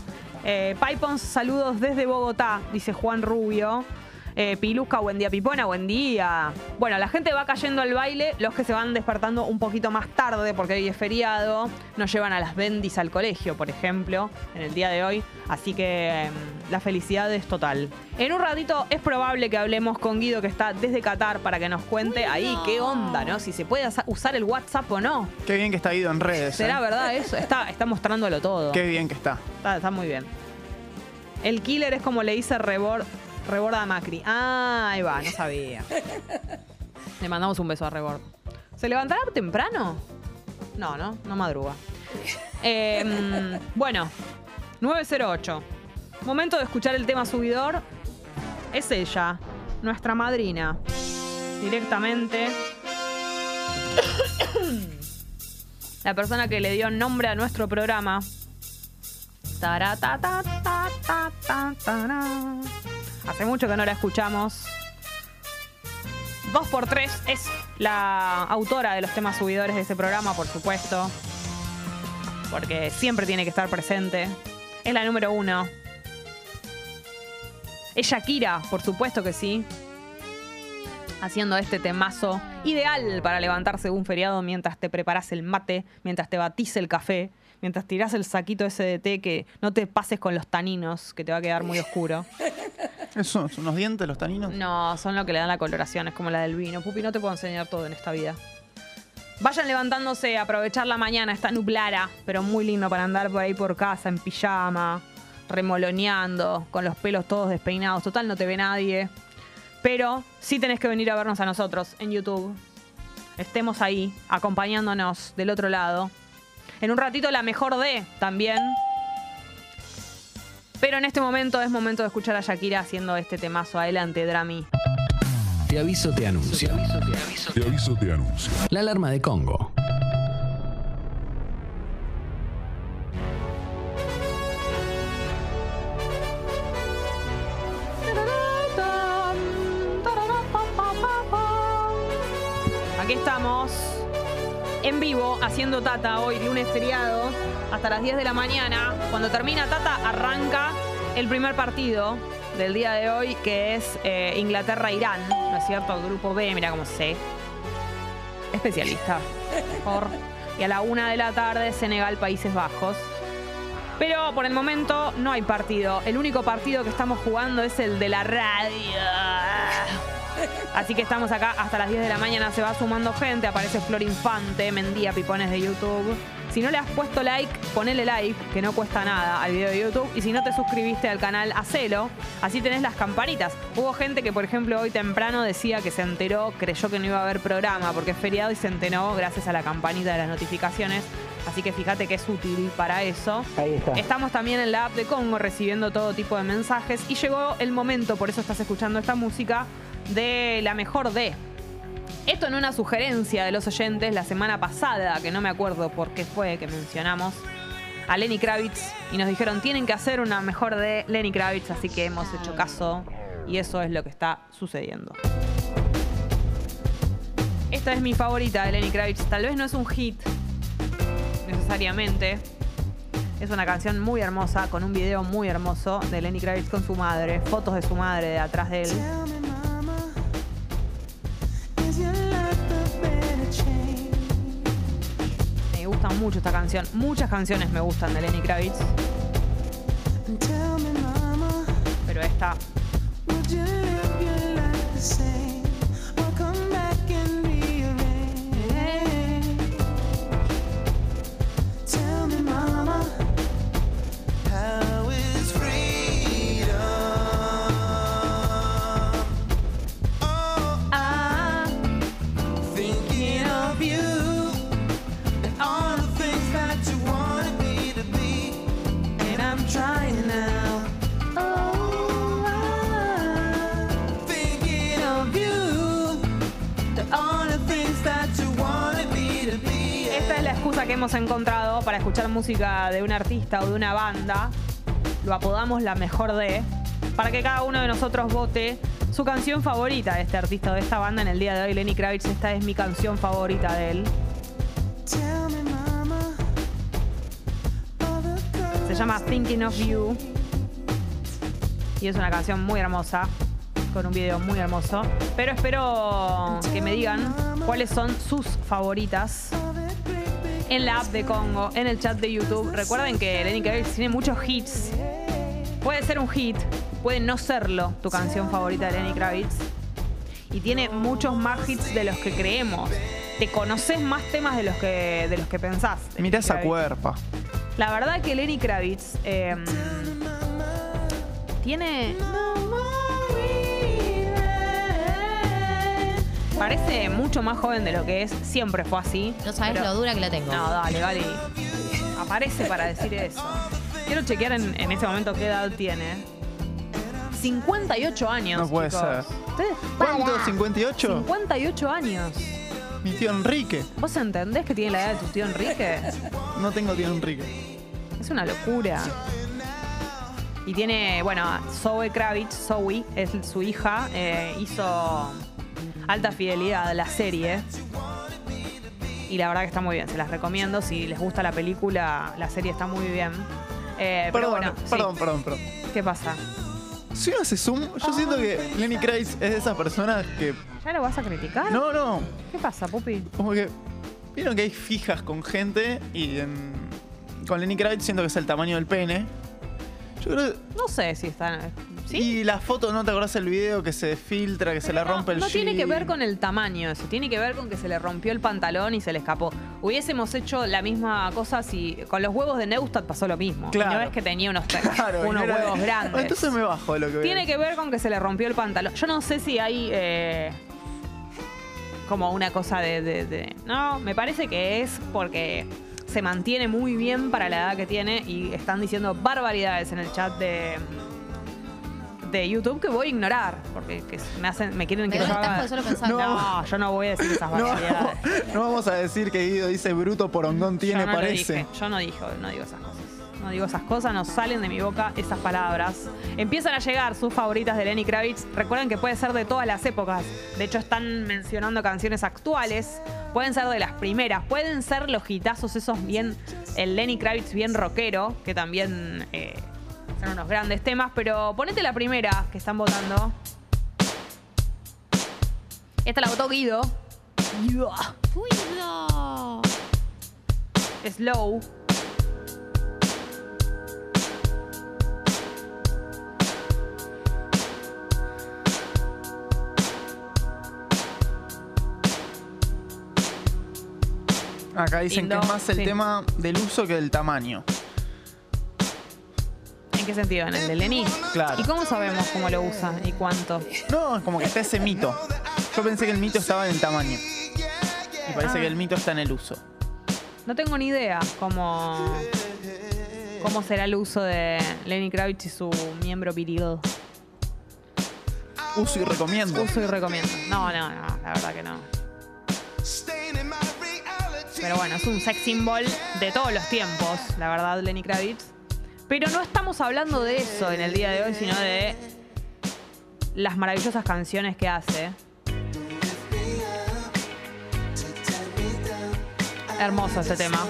Eh, Pipons, saludos desde Bogotá, dice Juan Rubio. Eh, Pilusca, buen día, Pipona, buen día. Bueno, la gente va cayendo al baile, los que se van despertando un poquito más tarde, porque hoy es feriado, nos llevan a las bendis al colegio, por ejemplo, en el día de hoy. Así que em, la felicidad es total. En un ratito es probable que hablemos con Guido, que está desde Qatar, para que nos cuente ahí qué onda, ¿no? Si se puede usar el WhatsApp o no. Qué bien que está ido en redes. ¿Será eh. verdad eso? Está, está mostrándolo todo. Qué bien que está. Está, está muy bien. El killer es como le dice Rebor, Reborda Macri. Ah, ahí va, no sabía. Le mandamos un beso a Rebord. ¿Se levantará temprano? No, no, no madruga. Em, bueno, 908. Momento de escuchar el tema subidor. Es ella, nuestra madrina. Directamente. La persona que le dio nombre a nuestro programa. Taratatatatara. Hace mucho que no la escuchamos. Dos por tres es la autora de los temas subidores de ese programa, por supuesto. Porque siempre tiene que estar presente. Es la número uno. Es Shakira, por supuesto que sí. Haciendo este temazo ideal para levantarse un feriado mientras te preparas el mate, mientras te batís el café, mientras tirás el saquito ese de té que no te pases con los taninos, que te va a quedar muy oscuro. *laughs* ¿Eso son unos dientes los taninos? No, son lo que le dan la coloración, es como la del vino. Pupi, no te puedo enseñar todo en esta vida. Vayan levantándose, a aprovechar la mañana, está nublara, pero muy lindo para andar por ahí por casa, en pijama, remoloneando, con los pelos todos despeinados. Total, no te ve nadie. Pero sí tenés que venir a vernos a nosotros en YouTube. Estemos ahí, acompañándonos del otro lado. En un ratito la mejor de también. Pero en este momento es momento de escuchar a Shakira haciendo este temazo. Adelante, Drami. Te aviso, te anuncio. Te aviso, te anuncio. La alarma de Congo. En vivo haciendo Tata hoy, lunes feriado, hasta las 10 de la mañana. Cuando termina Tata, arranca el primer partido del día de hoy, que es eh, Inglaterra-Irán, ¿no es cierto? Grupo B, mira cómo sé. Especialista. Por. Y a la una de la tarde, Senegal-Países Bajos. Pero por el momento no hay partido. El único partido que estamos jugando es el de la radio. Así que estamos acá hasta las 10 de la mañana. Se va sumando gente. Aparece Flor Infante, Mendía Pipones de YouTube. Si no le has puesto like, ponele like, que no cuesta nada al video de YouTube. Y si no te suscribiste al canal, hacelo. Así tenés las campanitas. Hubo gente que, por ejemplo, hoy temprano decía que se enteró, creyó que no iba a haber programa porque es feriado y se enteró gracias a la campanita de las notificaciones. Así que fíjate que es útil para eso. Ahí está. Estamos también en la app de Congo recibiendo todo tipo de mensajes y llegó el momento, por eso estás escuchando esta música, de la mejor de. Esto en una sugerencia de los oyentes la semana pasada, que no me acuerdo por qué fue que mencionamos a Lenny Kravitz y nos dijeron tienen que hacer una mejor de Lenny Kravitz, así que hemos hecho caso y eso es lo que está sucediendo. Esta es mi favorita de Lenny Kravitz, tal vez no es un hit necesariamente. Es una canción muy hermosa, con un video muy hermoso de Lenny Kravitz con su madre, fotos de su madre de atrás de él. Me gusta mucho esta canción. Muchas canciones me gustan de Lenny Kravitz. Pero esta. Hemos encontrado para escuchar música de un artista o de una banda. Lo apodamos la mejor de. Para que cada uno de nosotros vote su canción favorita de este artista o de esta banda en el día de hoy. Lenny Kravitz, esta es mi canción favorita de él. Se llama Thinking of You. Y es una canción muy hermosa, con un video muy hermoso. Pero espero que me digan cuáles son sus favoritas en la app de Congo, en el chat de YouTube. Recuerden que Lenny Kravitz tiene muchos hits. Puede ser un hit, puede no serlo tu canción favorita de Lenny Kravitz. Y tiene muchos más hits de los que creemos. Te conoces más temas de los que, de los que pensás. Mira esa cuerpa. La verdad que Lenny Kravitz eh, tiene. Parece mucho más joven de lo que es. Siempre fue así. No sabes pero- lo dura que la tengo. No, dale, vale. Aparece para decir eso. Quiero chequear en, en este momento qué edad tiene. 58 años. No puede chicos. ser. ¿Ustedes? ¿Cuánto? ¿58? 58 años. Mi tío Enrique. ¿Vos entendés que tiene la edad de tu tío Enrique? No tengo tío Enrique. Es una locura. Y tiene, bueno, Zoe Kravitz, Zoe, es su hija, eh, hizo Alta Fidelidad, la serie. Y la verdad que está muy bien, se las recomiendo. Si les gusta la película, la serie está muy bien. Eh, pero Perdón, bueno, sí. perdón, perdón, perdón. ¿qué pasa? Si uno hace zoom, yo siento que Lenny Kravitz es de esas personas que. ¿Ya lo vas a criticar? No, no. ¿Qué pasa, Pupi? Como que. Vieron que hay fijas con gente y en- con Lenny Kravitz siento que es el tamaño del pene. Yo creo No sé si están. ¿Sí? Y la foto, ¿no te acordás el video que se filtra, que se le Pero no- rompe el No tiene que ver con el tamaño eso, tiene que ver con que se le rompió el pantalón y se le escapó. Hubiésemos hecho la misma cosa si con los huevos de Neustadt pasó lo mismo. Claro. No es que tenía unos, *laughs* Claro, unos era- huevos grandes. Entonces me bajo de lo que veo. Tiene que ver con que se le rompió el pantalón. Yo no sé si hay eh, como una cosa de, de- de- No, me parece que es porque se mantiene muy bien para la edad que tiene y están diciendo barbaridades en el chat de de YouTube que voy a ignorar porque que me hacen me quieren que yo haga- no, yo no voy a decir esas *laughs* No, barbaridades. no vamos a decir que Guido dice bruto porongón tiene, yo no lo parece. dije, yo no digo, no digo esas cosas. no digo esas cosas, no salen de mi boca esas palabras. Empiezan a llegar sus favoritas de Lenny Kravitz. Recuerden que puede ser de todas las épocas. De hecho, están mencionando canciones actuales. Pueden ser de las primeras. Pueden ser los hitazos esos bien. El Lenny Kravitz bien rockero, que también eh, son unos grandes temas. Pero ponete la primera que están votando. Esta la votó Guido. ¡Cuido! Slow. Acá dicen Lindo, que es más el sí. tema del uso que del tamaño. ¿En qué sentido? ¿En el de Lenny? Claro. ¿Y cómo sabemos cómo lo usa y cuánto? No, es como que está ese mito. Yo pensé que el mito estaba en el tamaño. Y parece Ah. que el mito está en el uso. No tengo ni idea cómo, cómo será el uso de Lenny Kravitz y su miembro viril. Uso y recomiendo. Uso y recomiendo. No, no, no, la verdad que no. Pero bueno, es un sex symbol de todos los tiempos, la verdad, Lenny Kravitz. Pero no estamos hablando de eso en el día de hoy, sino de las maravillosas canciones que hace. Hermoso este tema.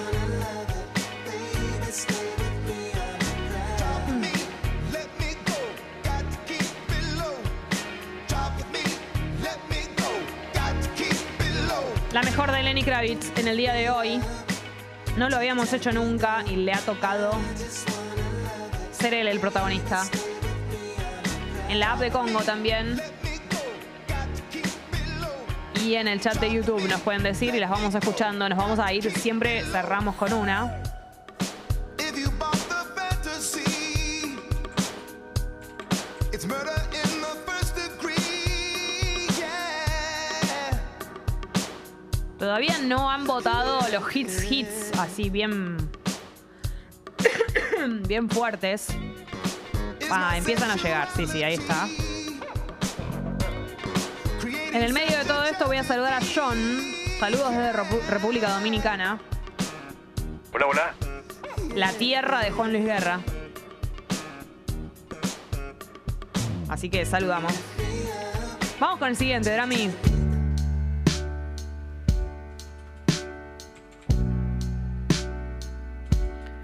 La mejor de Lenny Kravitz en el día de hoy. No lo habíamos hecho nunca y le ha tocado ser él el protagonista. En la app de Congo también. Y en el chat de YouTube nos pueden decir y las vamos escuchando. Nos vamos a ir. Siempre cerramos con una. Todavía no han votado los hits hits así bien *coughs* bien fuertes. Ah, empiezan a llegar. Sí, sí, ahí está. En el medio de todo esto voy a saludar a John. Saludos desde República Dominicana, Hola, hola. la tierra de Juan Luis Guerra. Así que saludamos. Vamos con el siguiente, Drami.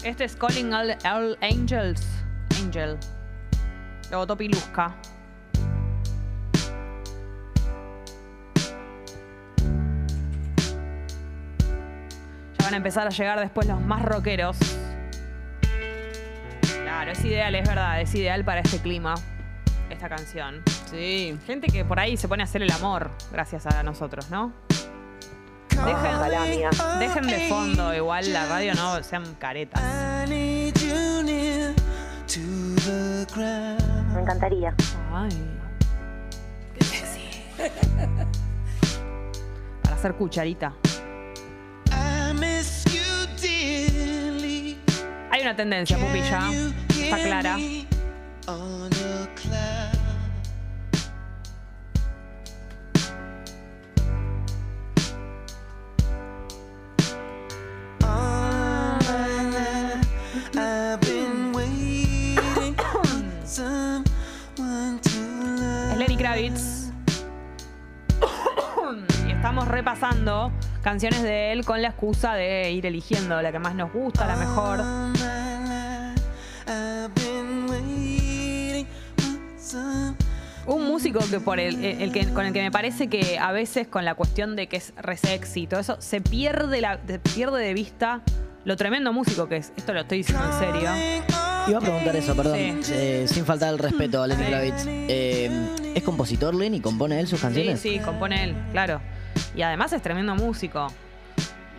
Este es Calling All, All Angels. Angel. Lo votó Pilusca. Ya van a empezar a llegar después los más rockeros. Claro, es ideal, es verdad, es ideal para este clima, esta canción. Sí. Gente que por ahí se pone a hacer el amor gracias a nosotros, ¿no? Dejen, dejen de fondo, igual la radio no sean caretas. Me encantaría. Ay. Qué sexy. Para hacer cucharita. Hay una tendencia, pupilla. Está clara. Repasando canciones de él con la excusa de ir eligiendo la que más nos gusta, la mejor. Un músico que por el, el que, con el que me parece que a veces con la cuestión de que es re sexy y todo eso, se pierde, la, se pierde de vista lo tremendo músico que es. Esto lo estoy diciendo en serio. Iba a preguntar eso, perdón, Sí. eh, sin faltar el respeto a Lenny Sí. Kravitz. Eh, ¿Es compositor Lenny? ¿Compone él sus Sí, canciones? sí, compone él, claro. Y además es tremendo músico.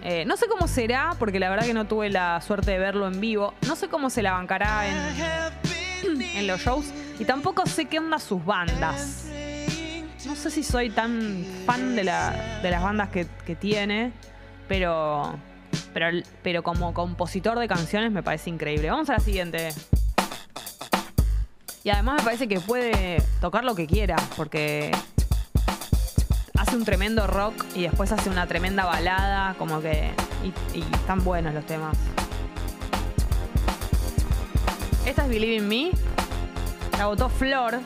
Eh, no sé cómo será, porque la verdad que no tuve la suerte de verlo en vivo. No sé cómo se la bancará en, *clears throat* los shows. Y tampoco sé qué onda sus bandas. No sé si soy tan fan de las bandas que, que tiene, pero, pero, pero como compositor de canciones me parece increíble. Vamos a la siguiente. Y además me parece que puede tocar lo que quiera, porque hace un tremendo rock y después hace una tremenda balada, como que. Y, y están buenos los temas. Esa es Believe in Me. La votó Flor.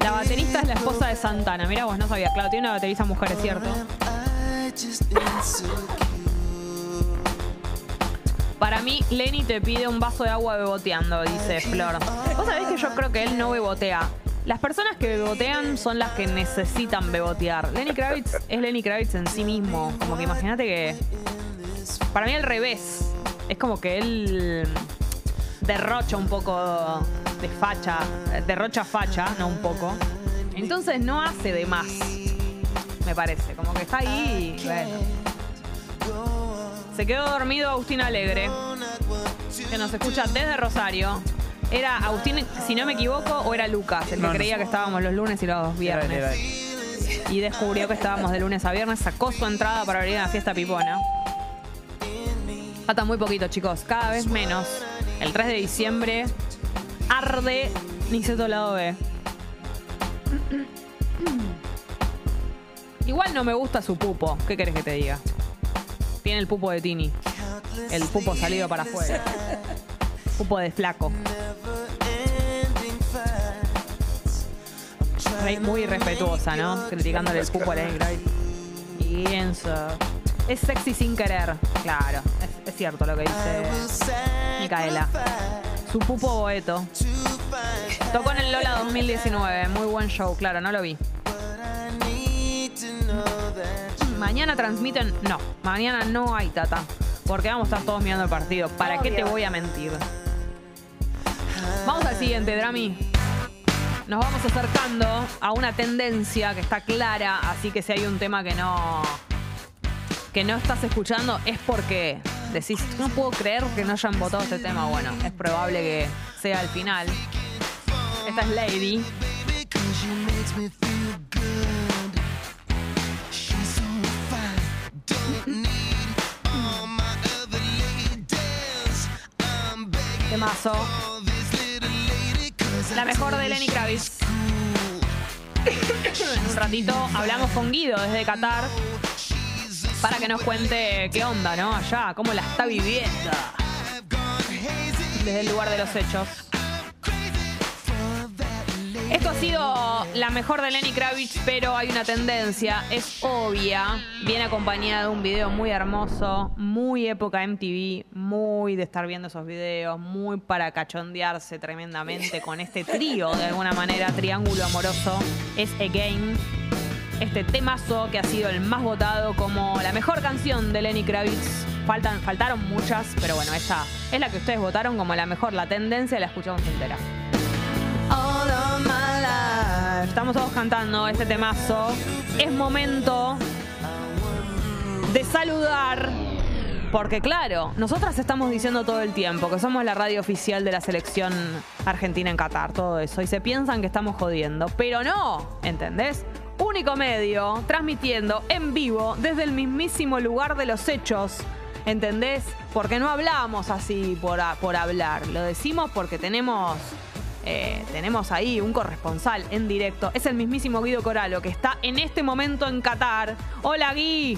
La baterista es la esposa de Santana. Mira vos, no sabía. Claro, tiene una baterista mujer, es cierto. Para mí, Lenny te pide un vaso de agua beboteando, dice Flor. Vos sabés que yo creo que él no bebotea. Las personas que bebotean son las que necesitan bebotear. Lenny Kravitz es Lenny Kravitz en sí mismo. Como que imagínate que. Para mí al revés. Es como que él derrocha un poco de facha. Derrocha facha, no un poco. Entonces no hace de más. Me parece. Como que está ahí y. Bueno. Se quedó dormido Agustín Alegre, que nos escucha desde Rosario. Era Agustín, si no me equivoco, o era Lucas, el que No, no. creía que estábamos los lunes y los viernes. Era- era- Y descubrió que estábamos de lunes a viernes, sacó su entrada para venir a la fiesta pipona. Falta muy poquito, chicos, cada vez menos. El 3 de diciembre arde Niceto Lado B. Igual no me gusta su pupo, ¿qué querés que te diga? Tiene el pupo de Tini. El pupo salido para afuera. *laughs* Pupo de flaco. Muy irrespetuosa, ¿no? Criticándole el pupo a Lenny Kravitz. Pienso. Es sexy sin querer. Claro, es, es cierto lo que dice Micaela. Su pupo boeto. Tocó en el Lola 2019. Muy buen show, claro, no lo vi. Mañana transmiten. No, mañana no hay tata. Porque vamos a estar todos mirando el partido. ¿Para qué te voy a mentir? Vamos al siguiente, Drami. Nos vamos acercando a una tendencia que está clara, así que si hay un tema que no que no estás escuchando es porque decís, no puedo creer que no hayan votado este tema. Bueno, es probable que sea el final. Esta es Lady. Temazo. La mejor de Lenny Kravitz. En un ratito hablamos con Guido desde Qatar para que nos cuente qué onda, ¿no? Allá, cómo la está viviendo. Desde el lugar de los hechos. Esto ha sido la mejor de Lenny Kravitz, pero hay una tendencia, es obvia. Viene acompañada de un video muy hermoso, muy época MTV, muy de estar viendo esos videos, muy para cachondearse tremendamente con este trío, de alguna manera, triángulo amoroso. Es Again, este temazo que ha sido el más votado como la mejor canción de Lenny Kravitz. Faltan, faltaron muchas, pero bueno, esta es la que ustedes votaron como la mejor. La tendencia la escuchamos entera. Estamos todos cantando este temazo. Es momento de saludar. Porque claro, nosotras estamos diciendo todo el tiempo que somos la radio oficial de la selección argentina en Qatar, todo eso. Y se piensan que estamos jodiendo. Pero no, ¿entendés? Único medio transmitiendo en vivo desde el mismísimo lugar de los hechos. ¿Entendés? Porque no hablamos así por, por hablar. Lo decimos porque tenemos eh, tenemos ahí un corresponsal en directo. Es el mismísimo Guido Coralo, que está en este momento en Qatar. Hola, Gui.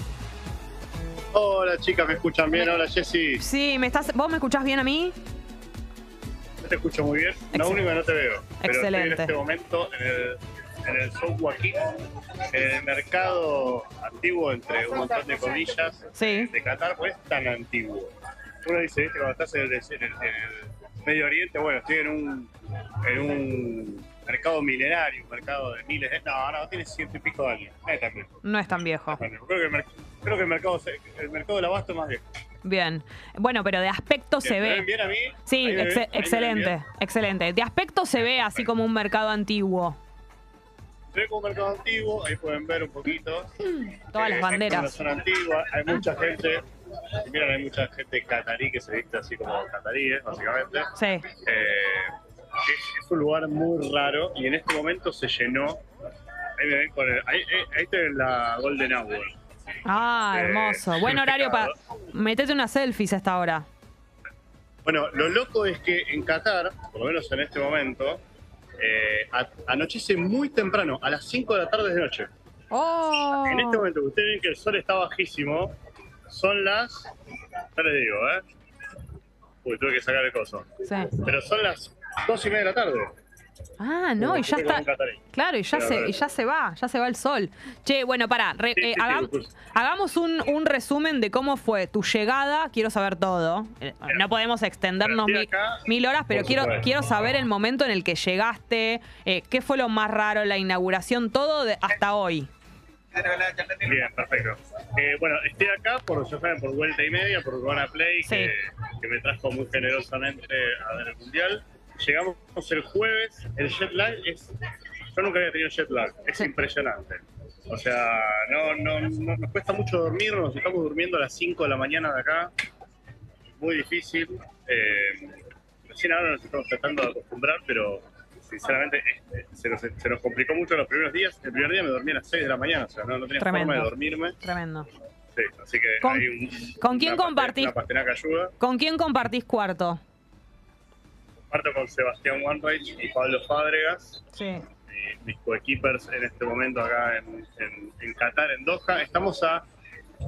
Hola chicas, ¿me escuchan bien? Hola Jessy, Sí, ¿me estás, ¿vos me escuchás bien a mí? Yo te escucho muy bien. Lo único que no te veo. Pero Excelente. estoy en este momento en el, en el Joaquín, en el mercado antiguo, entre un montón de comillas, Sí. de Qatar, pues es tan antiguo. Uno dice, ¿viste? Cuando estás en el, en el- en el Medio Oriente, bueno, estoy en un, en un mercado milenario, un mercado de miles de... No, no, tiene ciento y pico de años. No es tan viejo. No es tan viejo. Creo que el, merc- creo que el mercado, el mercado del abasto es más viejo. Bien. Bueno, pero de aspecto se ¿Me ven ve. bien a mí? Sí, ven, excelente, excelente. De aspecto se ve así como un mercado antiguo. Se ve como un mercado antiguo, ahí pueden ver un poquito. Todas las Eh, banderas. Es una zona antigua, hay mucha gente, miren, hay mucha gente catarí que se viste así como cataríes, básicamente. Sí. Eh, es, es un lugar muy raro y en este momento se llenó. Ahí me ven con el. Ahí, está la Golden Hour. Ah, Eh, hermoso. Buen horario para. Metete unas selfies a esta hora. Bueno, lo loco es que en Qatar, por lo menos en este momento, eh, anochece muy temprano, a las 5 de la tarde de noche. Oh. En este momento ustedes ven que el sol está bajísimo, son las. Ya les digo, ¿eh? Uy, tuve que sacar el coso. Sí. Pero son las dos y media de la tarde. Ah, no, y ya está. Claro, y ya, Pero, se, y ya se va, ya se va el sol. Che, bueno, pará, re- Sí, eh, sí, hagam- hagamos un, un resumen de cómo fue tu llegada. Quiero saber todo. Eh, No podemos extendernos mil, acá, mil horas, pero quiero, supuesto. quiero saber el momento en el que llegaste, eh, qué fue lo más raro, la inauguración, todo de- hasta hoy. Bien, perfecto. Eh, bueno, estoy acá por, ya saben, por vuelta y media, por Urbana Play, Sí. que, que me trajo muy generosamente a ver el Mundial. Llegamos el jueves, el jet lag es... Yo nunca había tenido jet lag, es Sí. impresionante. O sea, no, no, no- nos cuesta mucho dormirnos, estamos durmiendo a las 5 de la mañana de acá, muy difícil. Eh, recién ahora nos estamos tratando de acostumbrar, pero sinceramente este, se, nos, se nos complicó mucho los primeros días. El primer día me dormí a las 6 de la mañana, o sea, no, no tenía Tremendo. forma de dormirme. Tremendo. Sí, así que ¿Con- hay un, con quién una compartís? Una ayuda. ¿Con quién compartís cuarto? Parto con Sebastián Wanreich y Pablo Fábregas, Sí. mi- mis coequippers en este momento acá en, en- en Qatar, en Doha. Estamos a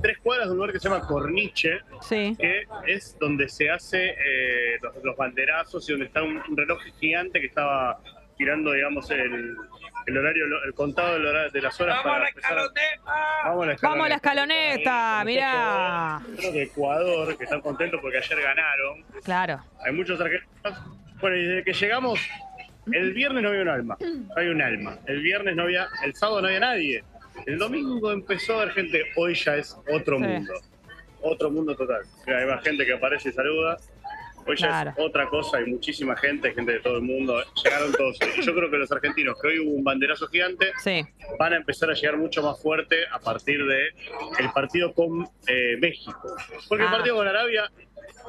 tres cuadras de un lugar que se llama Corniche, Sí. que es donde se hace eh, los, los banderazos y donde está un, un reloj gigante que estaba girando, digamos, el, el horario, el contado del horario- de las horas para empezar a- Vamos a la escaloneta. Vamos a la escaloneta, mirá. Creo que Ecuador, que están contentos porque ayer ganaron. Claro. Hay muchos argentinos. Bueno, y desde que llegamos, el viernes no había un alma. No hay un alma. El viernes no había, el sábado no había nadie. El domingo empezó a haber gente. Hoy ya es otro Sí. mundo. Otro mundo total. Hay más gente que aparece y saluda. Hoy ya es otra cosa, hay muchísima gente, gente de todo el mundo. Llegaron todos. Yo creo que los argentinos, que hoy hubo un banderazo gigante, Sí. van a empezar a llegar mucho más fuerte a partir de el partido con eh, México. Porque Ah. el partido con Arabia,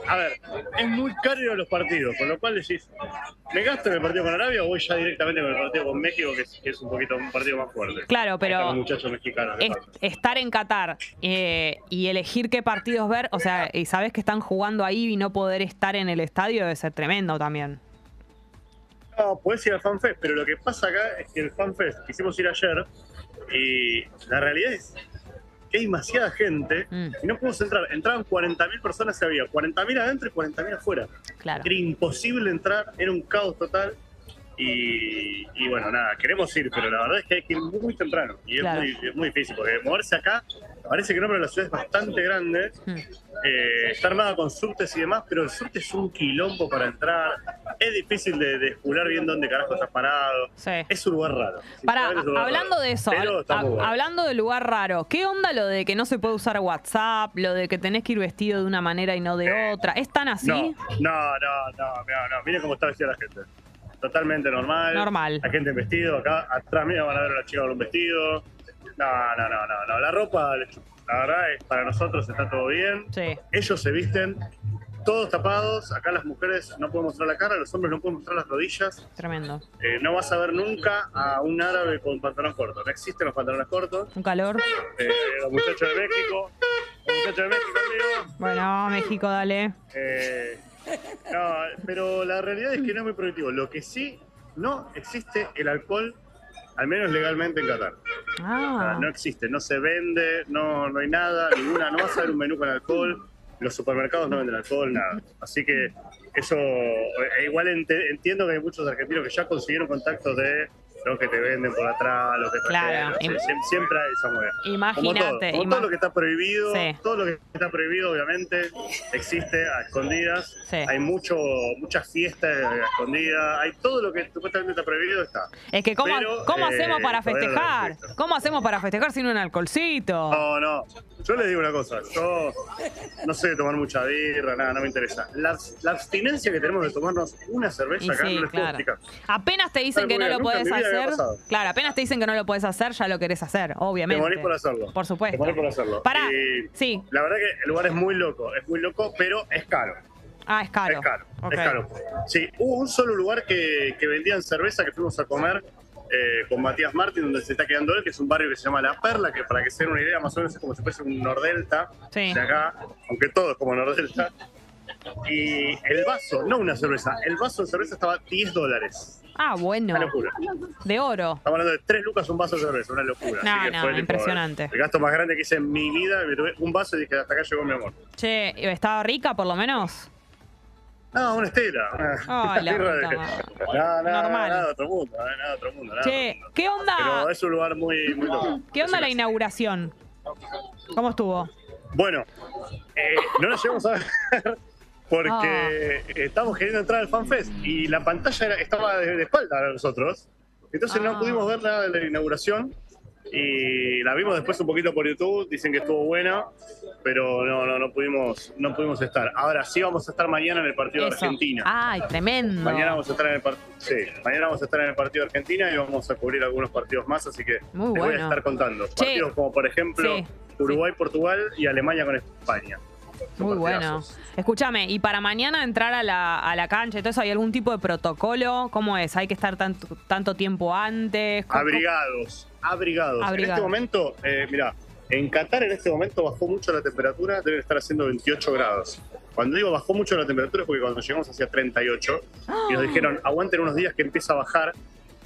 a ver, es muy caro los partidos, con lo cual decís, ¿me gasto en el partido con Arabia o voy ya directamente con el partido con México, que es, que es un poquito un partido más fuerte? Claro, pero es- estar en Qatar eh, y elegir qué partidos ver, o sea, y sabes que están jugando ahí y no poder estar en el estadio debe ser tremendo también. No, podés ir al FanFest, pero lo que pasa acá es que el FanFest quisimos ir ayer y la realidad es hay demasiada gente Mm. y no podemos entrar. Entraban 40.000 personas y había 40.000 adentro y 40.000 afuera. Claro. Era imposible entrar, era un caos total. Y, y bueno, nada, queremos ir, pero la verdad es que hay que ir muy temprano. Y es, muy, es muy difícil, porque moverse acá, parece que no, pero la ciudad es bastante grande. Mm. Eh, está armada con subtes y demás, pero el subte es un quilombo para entrar. Es difícil de, de bien dónde carajo estás parado. Sí. Es un lugar raro. Para, hablando raro. de eso, bueno. hablando de lugar raro, ¿qué onda lo de que no se puede usar WhatsApp, lo de que tenés que ir vestido de una manera y no de otra? ¿Es tan así? No, no, no, no, no, no. Miren cómo está vestida la gente. Totalmente normal. Normal. La gente en vestido. Acá atrás mío van a ver a la chica con un vestido. No, no, no, no. no. La ropa, la verdad, es para nosotros está todo bien. Sí. Ellos se visten todos tapados. Acá las mujeres no pueden mostrar la cara, los hombres no pueden mostrar las rodillas. Tremendo. Eh, no vas a ver nunca a un árabe con pantalón corto. No existen los pantalones cortos. Un calor. Eh, los muchachos de México. Los muchachos de México, amigo. Bueno, México, dale. Eh, no, pero la realidad es que no es muy productivo. Lo que sí, no existe el alcohol, al menos legalmente en Qatar. Ah, no existe, no se vende, no, no hay nada, ninguna, no vas a ver un menú con alcohol, los supermercados no venden alcohol, nada. Así que eso, eh, igual entiendo que hay muchos argentinos que ya consiguieron contactos de los que te venden por atrás, los que Claro, trajeron, sí, siem- siempre hay esa. Como todo, imagínate. como todo lo que está prohibido, Sí. todo lo que está prohibido obviamente existe a escondidas. Sí. Hay mucho, muchas fiestas a escondidas, hay todo lo que supuestamente está prohibido está. Es que, ¿cómo, pero, ¿cómo eh, hacemos para festejar? ¿Cómo hacemos para festejar sin un alcoholcito? No, no. Yo les digo una cosa. Yo no sé tomar mucha birra, nada, no me interesa. La, la abstinencia que tenemos de tomarnos una cerveza Y acá no les puedo claro. explicar. Apenas te dicen que no lo bien, nunca hacer. Claro, apenas te dicen que no lo puedes hacer, ya lo querés hacer, Te obviamente. morís por hacerlo. Por supuesto. Te morís por hacerlo. Pará. Y Sí. la verdad que el lugar es muy loco, es muy loco, pero es caro. Ah, es caro. Es caro, es caro. Sí, hubo un solo lugar que, que vendían cerveza que fuimos a comer eh, con Matías Martín, donde se está quedando él, que es un barrio que se llama La Perla, que para que se den una idea, más o menos es como si fuese un Nordelta Sí. de acá, aunque todo es como Nordelta. Y el vaso, no una cerveza, el vaso de cerveza estaba 10 dólares. Ah, bueno. Una locura. De oro. Estamos hablando de 3 lucas un vaso de cerveza, una locura. No, Así que no, fue, tipo, impresionante. El gasto más grande que hice en mi vida, me tomé un vaso y dije, hasta acá llegó mi amor. Che, ¿estaba rica por lo menos? No, una estela. una- Ay, la *laughs* puta de-. No, no, Normal. nada de otro mundo, nada de otro mundo. Nada Che, otro mundo. ¿qué onda? Pero es un lugar muy, muy loco. ¿Qué onda la inauguración? ¿Cómo estuvo? Bueno, eh, no nos llegamos a ver porque Ah. estábamos queriendo entrar al FanFest y la pantalla era- estaba de, de espalda a nosotros. Entonces Ah. no pudimos ver nada de la inauguración y la vimos después un poquito por YouTube. Dicen que estuvo buena, pero no, no, no pudimos, no pudimos estar. Ahora sí vamos a estar mañana en el partido de. Argentina. Ay, tremendo. Mañana vamos a estar en el sí, mañana vamos a estar en el partido de Argentina y vamos a cubrir algunos partidos más, así que Muy les voy a estar contando. Partidos como por ejemplo Sí. Uruguay, Portugal y Alemania con España. Muy bueno. Escúchame, y para mañana entrar a la, a la cancha eso, ¿hay algún tipo de protocolo? ¿Cómo es? ¿Hay que estar tanto, tanto tiempo antes? ¿Cómo- Abrigados, abrigados. En este momento, eh, mira, en Qatar en este momento bajó mucho la temperatura, debe estar haciendo 28 grados. Cuando digo bajó mucho la temperatura es porque cuando llegamos hacia 38 y nos *gasps* dijeron aguanten unos días que empieza a bajar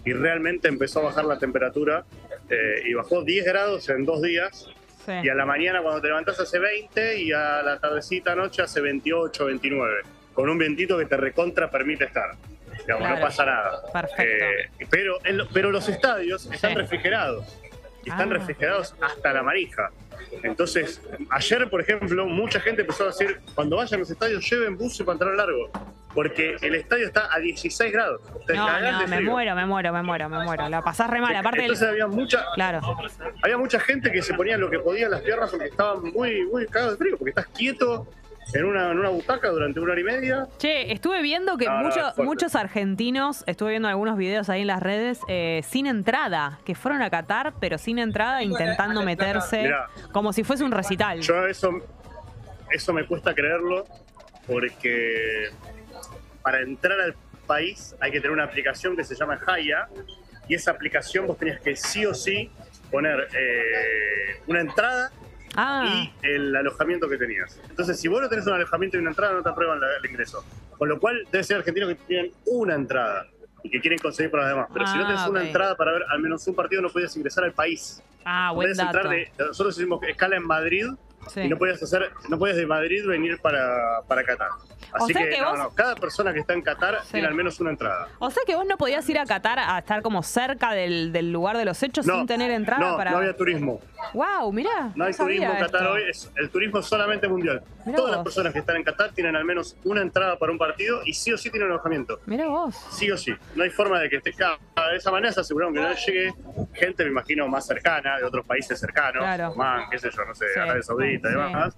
y realmente empezó a bajar la temperatura eh, y bajó 10 grados en dos días Sí. y a la mañana cuando te levantás hace 20 y a la tardecita noche hace 28, 29, con un vientito que te recontra permite estar. Digamos, Claro. no pasa nada. Perfecto. Eh, pero, en pero los estadios están Sí. refrigerados. Y están Ah. refrigerados hasta la manija. Entonces, ayer, por ejemplo, mucha gente empezó a decir, cuando vayan a los estadios, lleven buzo y pantalón largo. Porque el estadio está a 16 grados. Te No, cagás no, de me muero, me muero, me muero, me muero. La pasás re mal. Aparte, Entonces del- había mucha, claro. había mucha gente que se ponía lo que podía en las piernas porque estaban muy, muy cagados de frío, porque estás quieto en una, en una butaca durante una hora y media. Che, estuve viendo que No, no, mucho- fuerte. muchos argentinos, estuve viendo algunos videos ahí en las redes, eh, sin entrada, que fueron a Qatar, pero sin entrada, intentando meterse Mirá. como si fuese un recital. Yo eso, eso me cuesta creerlo porque para entrar al país hay que tener una aplicación que se llama Haya y esa aplicación vos tenías que sí o sí poner eh, una entrada ah, y el alojamiento que tenías. Entonces, si vos no tenés un alojamiento y una entrada, no te aprueban la- el ingreso. Con lo cual, debe ser argentinos que tienen una entrada y que quieren conseguir para los demás. Pero si no Ah, tenés una entrada para ver al menos un partido, no podías ingresar al país. ah, buen Podías entrar dato. de, nosotros hicimos escala en Madrid Sí. y no podías hacer, no podías de Madrid venir para, para Qatar. Así sea que, que no, vos- no, cada persona que está en Qatar Sí. tiene al menos una entrada. O sea que vos no podías ir a Qatar a estar como cerca del, del lugar de los hechos No, sin tener entrada no, para. no había turismo. Wow, mirá. No hay turismo en Qatar esto. hoy, es el turismo solamente mundial. Mirá Todas las personas que están en Qatar tienen al menos una entrada para un partido y sí o sí tienen alojamiento. Mirá vos. Sí o sí. No hay forma de que esté. De esa manera se aseguraron que no llegue gente, me imagino, más cercana, de otros países cercanos. Claro. Oman, qué sé yo, no sé, Sí. Arabia Saudita y Sí. demás.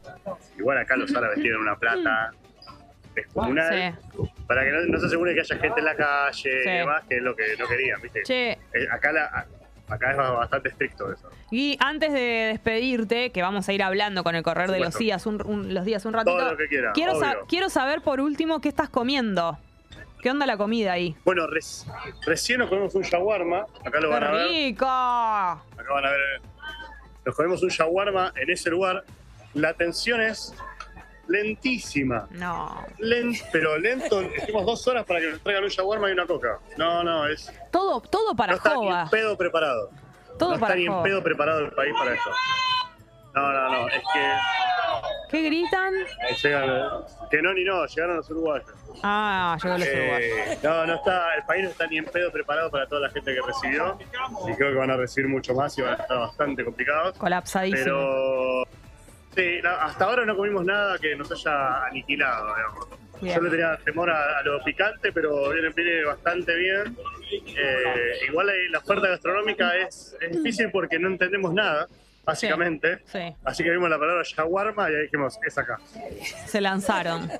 Igual acá los árabes tienen una plata *clears throat* descomunal. Para que no, no se asegure que haya gente en la calle Sí. y demás, que es lo que no querían, ¿viste? Che, Eh, acá, la, acá es bastante estricto eso. y antes de despedirte, que vamos a ir hablando con el correr de los días un, un- los días un ratito. Todo lo que quiera, quiero, sa- obvio. quiero saber por último qué estás comiendo. ¿Qué onda la comida ahí? Bueno, recién nos comemos un shawarma. Acá lo ¡Qué van a ver. rico! Acá van a ver. Nos comemos un shawarma en ese lugar. La tensión es lentísima. No. Len- pero lento. Estuvimos dos horas para que nos traigan un shawarma y una coca. No, no, es. Todo, todo para no está ni en pedo preparado. Todo no para está ni en pedo preparado el país para esto. No, no, no. Es que. ¿Qué gritan? eh, llegan- que no ni no, llegaron los uruguayos. Ah, llegó los uruguayos. Eh, no, no está, el país no está ni en pedo preparado para toda la gente que recibió. Y creo que van a recibir mucho más y van a estar bastante complicados. Colapsadísimo. Pero sí, no, hasta ahora no comimos nada que nos haya aniquilado, digamos. Bien. Yo le tenía temor a, a lo picante, pero viene, viene bastante bien. Eh, igual la oferta gastronómica es, es difícil porque no entendemos nada, básicamente. Sí, Así que vimos la palabra shawarma y ahí dijimos, es acá. se lanzaron.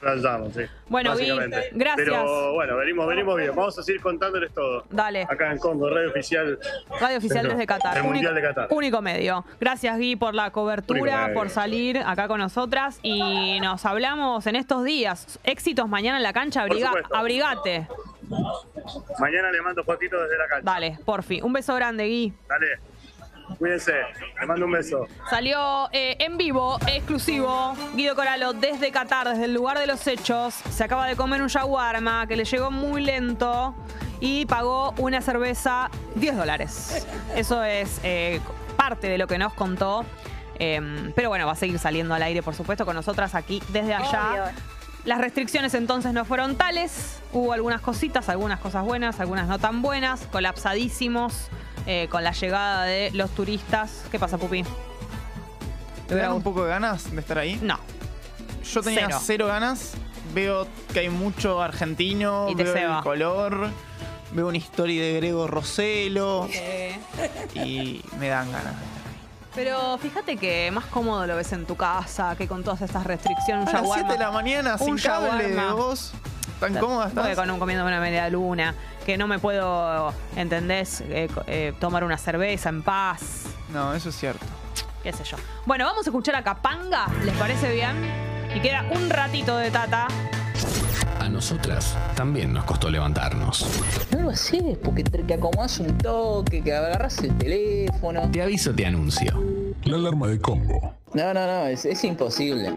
Sí. Bueno, Gui, gracias. Pero bueno, venimos, venimos bien. Vamos a seguir contándoles todo. Dale. Acá en Congo, radio oficial. Radio Oficial desde Qatar. único, Mundial de Qatar. único medio. Gracias, Gui, por la cobertura, por salir acá con nosotras. Y nos hablamos en estos días. Éxitos mañana en la cancha. Por Abriga- abrigate. Mañana le mando fotitos desde la cancha. Dale, porfi. Un beso grande, Gui. Dale. Cuídense. Les mando un beso. Salió eh, en vivo, exclusivo, Guido Coralo desde Qatar, desde el lugar de los hechos. Se acaba de comer un shawarma que le llegó muy lento y pagó una cerveza 10 dólares. Eso es eh, parte de lo que nos contó. Eh, pero bueno, va a seguir saliendo al aire, por supuesto, con nosotras aquí desde allá. Obvio. Las restricciones entonces no fueron tales. Hubo algunas cositas, algunas cosas buenas, algunas no tan buenas. Colapsadísimos eh, con la llegada de los turistas. ¿Qué pasa, Pupi? ¿Te dan un poco de ganas de estar ahí? No. Yo tenía Cero. cero, ganas. Veo que hay mucho argentino, Y te veo ceba. el color, veo una historia de Grego Roselo y me dan ganas. Pero fíjate que más cómodo lo ves en tu casa que con todas estas restricciones. Un A las 7 shawarma. de la mañana, sin Un cable de shawarma. Tan cómoda estás. con un comiendo una media luna, que no me puedo, ¿entendés? Eh, eh, tomar una cerveza en paz, No, eso es cierto. qué sé yo. Bueno, vamos a escuchar a Capanga, ¿les parece bien? Y queda un ratito de tata. A nosotras también nos costó levantarnos. No lo haces porque te que acomodas un toque, que agarras el teléfono. Te aviso, te anuncio. La alarma de combo. No, no, no, es, es imposible.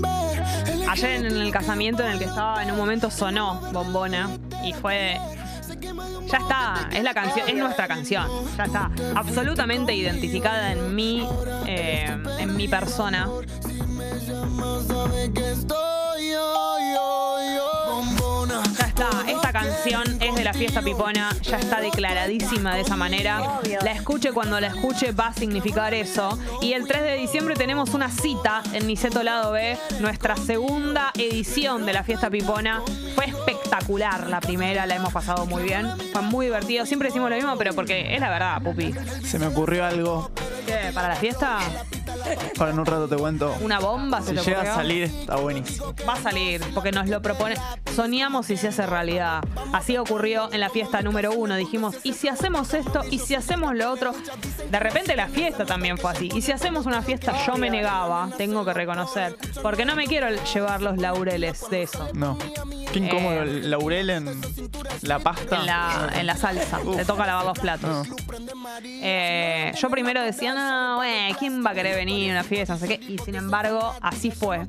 Ver. El Ayer en el casamiento en el que estaba, en un momento sonó Bombona y fue. Ya está, es la canción, es nuestra canción. Ya está, absolutamente identificada en mí, eh, en mi persona. Está, esta canción es de la fiesta pipona, ya está declaradísima de esa manera. La escuche cuando la escuche va a significar eso. Y el 3 de diciembre tenemos una cita en Niceto Lado B, nuestra segunda edición de la fiesta pipona. Fue espectacular la primera, la hemos pasado muy bien. Fue muy divertido. Siempre decimos lo mismo, pero porque es la verdad, Pupi. Se me ocurrió algo. ¿Qué? ¿Para la fiesta? Ahora en un rato te cuento. ¿Una bomba se Si te llega a salir, está buenísimo. Va a salir, porque nos lo propone. Soñamos y se hace realidad. Así ocurrió en la fiesta número uno. Dijimos, ¿y si hacemos esto? ¿Y si hacemos lo otro? De repente la fiesta también fue así. Y si hacemos una fiesta, yo me negaba, tengo que reconocer. Porque no me quiero llevar los laureles de eso. No. Qué incómodo Eh. el laurel en la pasta. En la, en la salsa. Uf. Te toca lavar los platos. No. Eh, yo primero decía, no, bueno, ¿quién va a querer venir a una fiesta? No sé qué. Y sin embargo, así fue.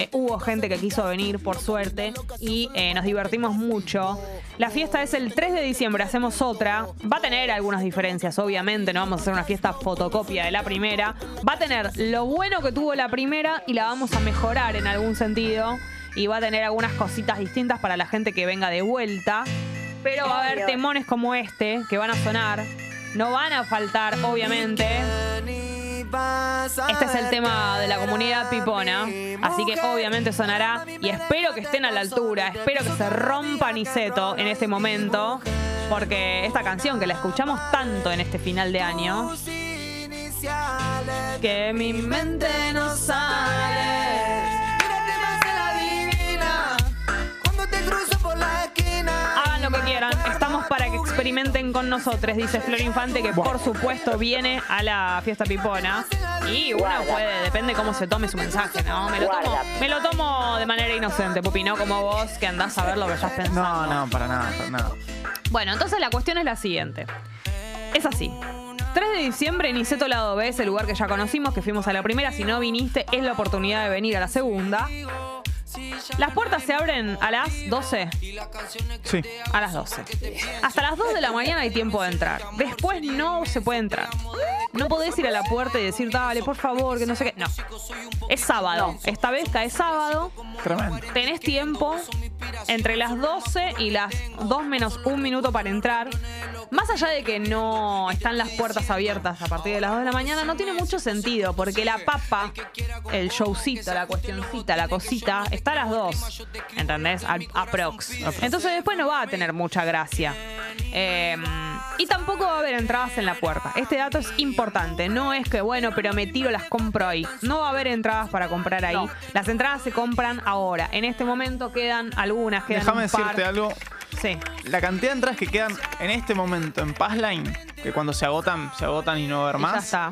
Eh, hubo gente que quiso venir, por suerte, y eh, nos divertimos mucho. La fiesta es el 3 de diciembre, hacemos otra. Va a tener algunas diferencias, obviamente, no vamos a hacer una fiesta fotocopia de la primera. Va a tener lo bueno que tuvo la primera y la vamos a mejorar en algún sentido. Y va a tener algunas cositas distintas para la gente que venga de vuelta. Pero va a haber temones como este que van a sonar. No van a faltar, obviamente. Este es el tema de la comunidad pipona, así que obviamente sonará y espero que estén a la altura, espero que se rompa Niceto en este momento, porque esta canción que la escuchamos tanto en este final de año, que mi mente no sale. Lo que quieran, estamos para que experimenten con nosotros, dice Flor Infante, que por supuesto viene a la fiesta pipona. Y uno Guarda. puede, depende cómo se tome su mensaje, ¿no? Me lo, tomo, me lo tomo de manera inocente, Pupi, no como vos que andás a ver lo que estás pensando. No, no, para nada, para nada. Bueno, entonces la cuestión es la siguiente. Es así. 3 de diciembre, Niceto Lado B, ese lugar que ya conocimos, que fuimos a la primera. Si no viniste, es la oportunidad de venir a la segunda. Las puertas se abren a las 12. Sí. A las 12. Hasta las 2 de la mañana hay tiempo de entrar. Después no se puede entrar. No podés ir a la puerta y decir, dale, por favor, que no sé qué. No. Es sábado. Esta vez cae sábado. Tremendo. Tenés tiempo entre las 12 y las 2 menos un minuto para entrar. Más allá de que no están las puertas abiertas a partir de las 2 de la mañana, no tiene mucho sentido, porque la papa, el showcito, la cuestioncita, la cosita, está a las 2. ¿Entendés? Al- aprox. Entonces después no va a tener mucha gracia. Eh, y tampoco va a haber entradas en la puerta. Este dato es importante. No es que, bueno, pero me tiro, las compro ahí. No va a haber entradas para comprar ahí. Las entradas se compran ahora. En este momento quedan algunas, quedan Déjame un par. decirte algo. Sí. La cantidad de entradas que quedan en este momento en Passline, que cuando se agotan, se agotan y no va a haber Y ya más, está.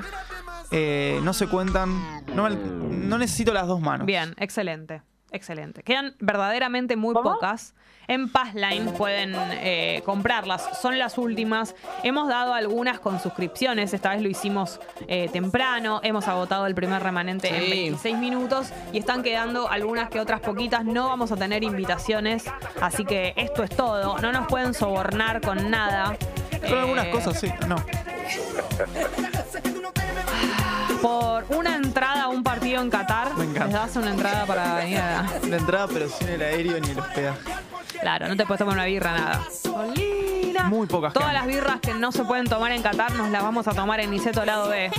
eh, no se cuentan. No, me- no necesito las dos manos. Bien, excelente. Excelente. Quedan verdaderamente muy pocas. En Passline pueden eh, comprarlas. Son las últimas. Hemos dado algunas con suscripciones. Esta vez lo hicimos eh, temprano. Hemos agotado el primer remanente en Sí. 26 minutos. Y están quedando algunas que otras poquitas. No vamos a tener invitaciones. Así que esto es todo. No nos pueden sobornar con nada. Con algunas Eh, cosas sí. No. *laughs* Por una entrada a un partido en Qatar. Me encanta. Les das una entrada para venir a... La entrada, pero sin el aéreo ni el hospedaje. Claro, no te puedes tomar una birra, nada. Muy pocas Todas las birras que no se pueden tomar en Qatar nos las vamos a tomar en Niceto Lado B.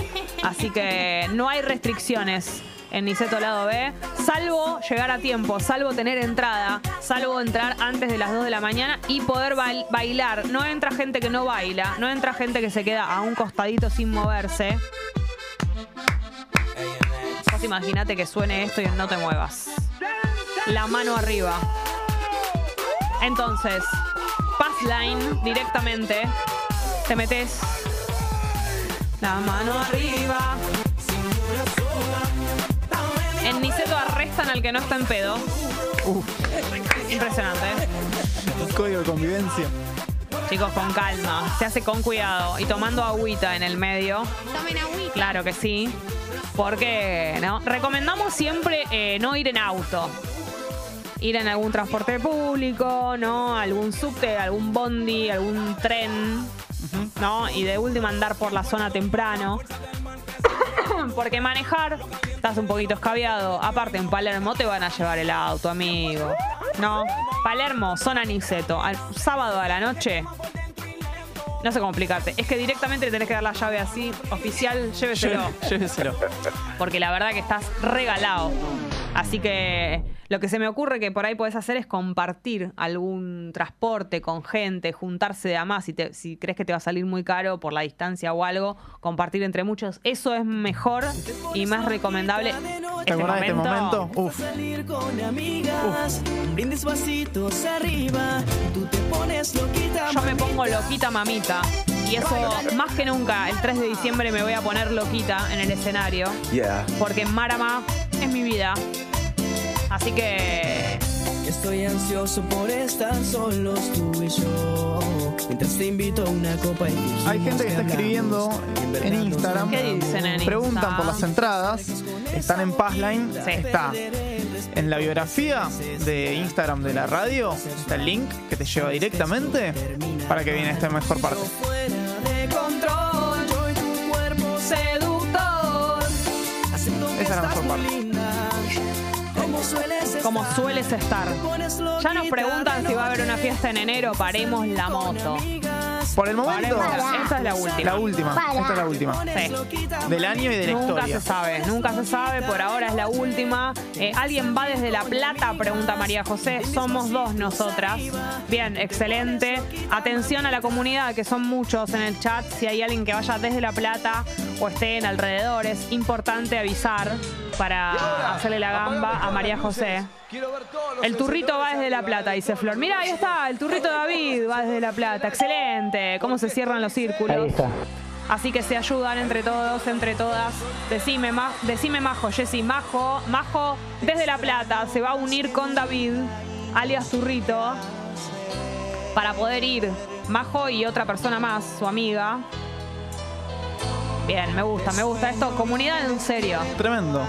Así que no hay restricciones en Niceto Lado B, salvo llegar a tiempo, salvo tener entrada, salvo entrar antes de las 2 de la mañana y poder bail- bailar. No entra gente que no baila, no entra gente que se queda a un costadito sin moverse. Vos imaginate que suene esto y no te muevas. La mano arriba. Entonces, Passline directamente. Te metes la mano arriba. En Niceto arrestan al que no está en pedo. Impresionante. Código de convivencia. Chicos, con calma. Se hace con cuidado. Y tomando agüita en el medio. Claro que sí. Porque, ¿no? Recomendamos siempre eh, no ir en auto. Ir en algún transporte público, ¿no? Algún subte, algún bondi, algún tren, ¿no? Y de última andar por la zona temprano. *coughs* Porque manejar, estás un poquito escabiado. Aparte, en Palermo te van a llevar el auto, amigo. No, Palermo, zona Niceto. Al sábado a la noche, no sé cómo explicarte. Es que directamente le tenés que dar la llave así, oficial, lléveselo. *laughs* Lléveselo. Porque la verdad que estás regalado. Así que lo que se me ocurre que por ahí podés hacer es compartir algún transporte con gente, juntarse de a más. Si, te- si crees que te va a salir muy caro por la distancia o algo, compartir entre muchos. Eso es mejor y más recomendable. ¿Te acordás de este momento? Uf. Salir con amigas, brindes vasitos arriba, tú te pones loquita. Yo me pongo loquita mamita. Y eso, más que nunca, el 3 de diciembre me voy a poner loquita en el escenario. Porque Marama es mi vida. Así que Estoy ansioso por estar solos tú y yo. Mientras te invito a una copa y Hay gente que está escribiendo En Instagram. ¿Qué dicen en Preguntan Insta? por las entradas. Están en Passline. Sí. Está en la biografía de Instagram de la radio. Está el link que te lleva directamente para que viene esta mejor parte. Esa es la mejor parte. Como sueles estar. Ya nos preguntan si va a haber una fiesta en enero. Paremos la moto. Por el momento, Paremos Esta es la última. la última. Esta es la última. Sí. Del año y de la Nunca historia. se sabe, nunca se sabe, por ahora es la última. Eh, ¿Alguien va desde La Plata? Pregunta María José. Somos dos nosotras. Bien, excelente. Atención a la comunidad, que son muchos en el chat. Si hay alguien que vaya desde La Plata o esté en alrededores, importante avisar para hacerle la gamba a María José. El turrito va desde La Plata, dice Flor. Mira, ahí está, el turrito David va desde La Plata. Excelente. ¿Cómo se cierran los círculos? Así que se ayudan entre todos, entre todas. Decime, Ma- decime Majo, Jessy, Majo, Majo desde La Plata se va a unir con David, alias Turrito, para poder ir. Majo y otra persona más, su amiga. Bien, me gusta, me gusta esto. Comunidad en serio. Tremendo.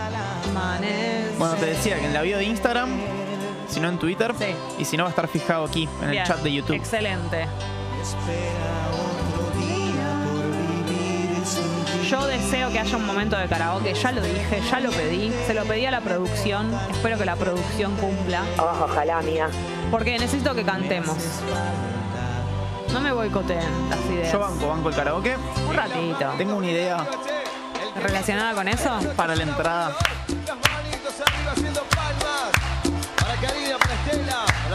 Bueno, te decía que en la bio de Instagram, si no en Twitter, Sí. y si no va a estar fijado aquí en Bien, el chat de YouTube. Excelente. Yo deseo que haya un momento de karaoke, ya lo dije, ya lo pedí, se lo pedí a la producción, espero que la producción cumpla, Oh, ojalá, amiga. porque necesito que cantemos. No me boicoteen las ideas. Yo banco, banco el karaoke. Un ratito. Tengo una idea ¿Relacionada con eso? para la entrada.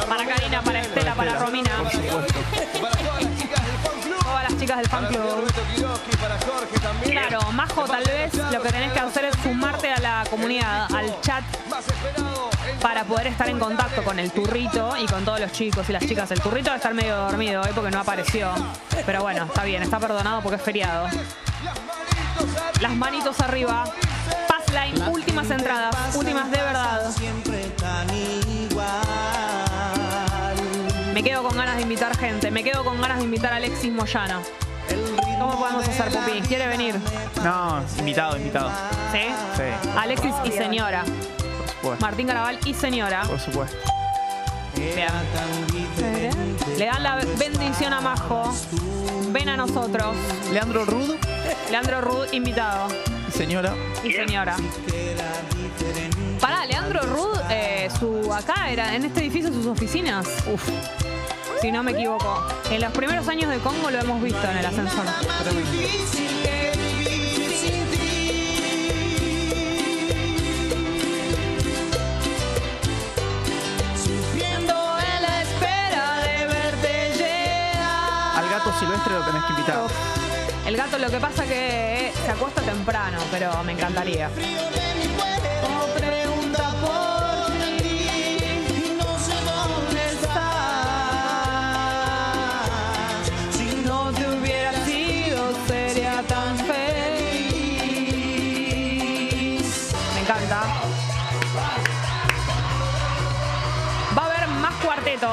Para Karina, para Estela, para Romina. Todas las chicas del fan club. Claro, Majo, tal vez lo que tenés que hacer es sumarte a la comunidad, al chat, para poder estar en contacto con el turrito y con todos los chicos y las chicas. El turrito va a estar medio dormido hoy porque no apareció. Pero bueno, está bien, está perdonado porque es feriado. Las manitos arriba. Passline, últimas entradas, últimas de verdad. Me quedo con ganas de invitar gente. Me quedo con ganas de invitar a Alexis Moyano. ¿Cómo podemos hacer, Pupi? ¿Quiere venir? No, invitado, invitado. ¿Sí? Sí, Alexis y señora. por supuesto. Martín Carabal y señora. Por supuesto. Bien. Le dan la bendición a Majo. Ven a nosotros. Leandro Rud Leandro Rud, invitado. y señora. Y señora. Pará, Leandro Rud, eh, su acá era en este edificio sus oficinas. Uf. Si no me equivoco. En los primeros años de Congo lo hemos visto en el ascensor. Sufriendo en la espera de verte llegar. Al gato silvestre lo tenés que invitar. El gato lo que pasa que se acuesta temprano, pero me encantaría.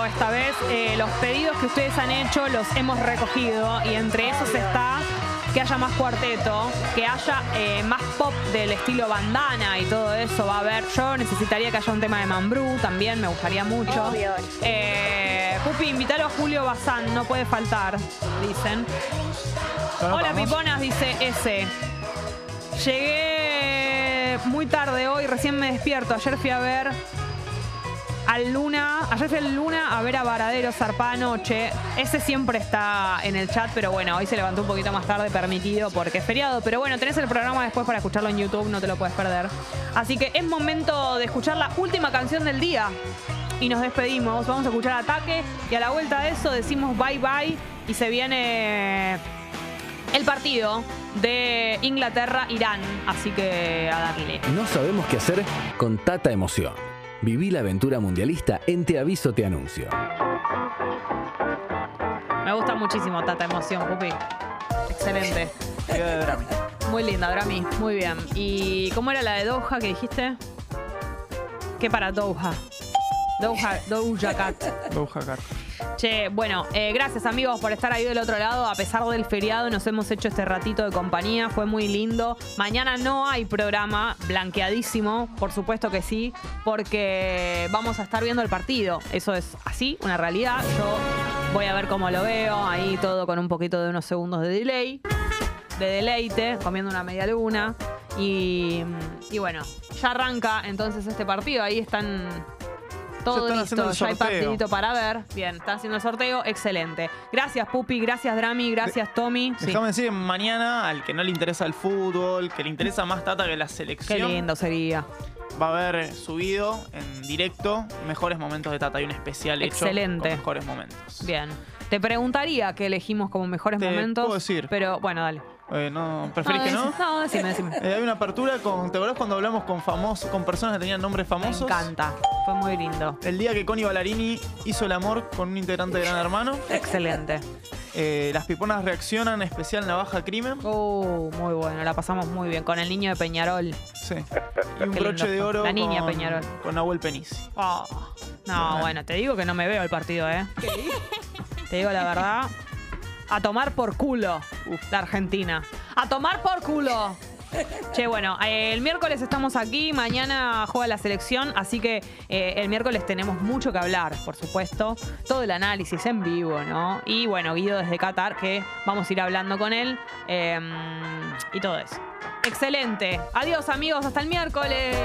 Esta vez. Eh, los pedidos que ustedes han hecho los hemos recogido y entre esos está que haya más cuarteto, que haya eh, más pop del estilo bandana y todo eso va a haber. Yo necesitaría que haya un tema de Mambrú también, me gustaría mucho. Obvio. Eh, Pupi, invítalo a Julio Bazán, no puede faltar, dicen. ¿Lo Hola? Piponas, dice ese. Llegué muy tarde hoy, recién me despierto. Ayer fui a ver al Luna. Ayer fui al Luna a ver a Varadero zarpada anoche. Ese siempre está en el chat, pero bueno, hoy se levantó un poquito más tarde, permitido porque es feriado. Pero bueno, tenés el programa después para escucharlo en YouTube, no te lo puedes perder. Así que es momento de escuchar la última canción del día. Y nos despedimos. Vamos a escuchar Ataque. Y a la vuelta de eso decimos bye bye. Y se viene el partido de Inglaterra-Irán. Así que a darle. No sabemos qué hacer con Tata Emoción. Viví la aventura mundialista en Te Aviso Te Anuncio. Me gusta muchísimo Tata Emoción, Pupi. Excelente. Video de Drami. Muy linda, Drami. Muy bien. ¿Y cómo era la de Doha que dijiste? ¿Qué para Doha? Doha, Doja Cat. Doja Cat. Che, bueno, eh, gracias amigos por estar ahí del otro lado. A pesar del feriado, nos hemos hecho este ratito de compañía. Fue muy lindo. Mañana no hay programa, blanqueadísimo, por supuesto que sí, porque vamos a estar viendo el partido. Eso es así, una realidad. Yo voy a ver cómo lo veo. Ahí todo con un poquito de unos segundos de delay, de deleite, comiendo una media luna. Y, y bueno, ya arranca entonces este partido. Ahí están todo están listo, ya hay sorteo. partidito para ver. Bien, están haciendo el sorteo, excelente. Gracias Pupi, gracias Drami, gracias Tommy. Sí, Déjame decir, mañana, al que no le interesa el fútbol, que le interesa más Tata que la qué selección, lindo sería. va a haber subido en directo mejores momentos de Tata. Hay un especial hecho Excelente. con mejores momentos. Bien. Te preguntaría qué elegimos como mejores Te momentos. puedo decir. Pero bueno, dale. Eh, no, ¿Preferís que no? No, decime, decime. Eh, hay una apertura con. ¿Te acordás cuando hablamos con famosos, con personas que tenían nombres Me famosos? encanta. Fue muy lindo. El día que Connie Ballarini hizo el amor con un integrante de Gran Hermano. Excelente. Eh, las piponas reaccionan, especial Navaja Crimen. Uh, muy bueno, la pasamos muy bien. Con el niño de Peñarol. Sí. Y un Qué broche lindo de oro. La niña con, Peñarol. Con Nahuel Penisi. Oh, no, Bueno. bueno, te digo que no me veo el partido, ¿eh? Te digo la verdad. A tomar por culo la Argentina. A tomar por culo. Che, bueno, eh, el miércoles estamos aquí, mañana juega la selección, así que eh, el miércoles tenemos mucho que hablar, por supuesto. Todo el análisis en vivo, ¿no? Y bueno, Guido desde Qatar, que vamos a ir hablando con él eh, y todo eso. Excelente. Adiós amigos, hasta el miércoles.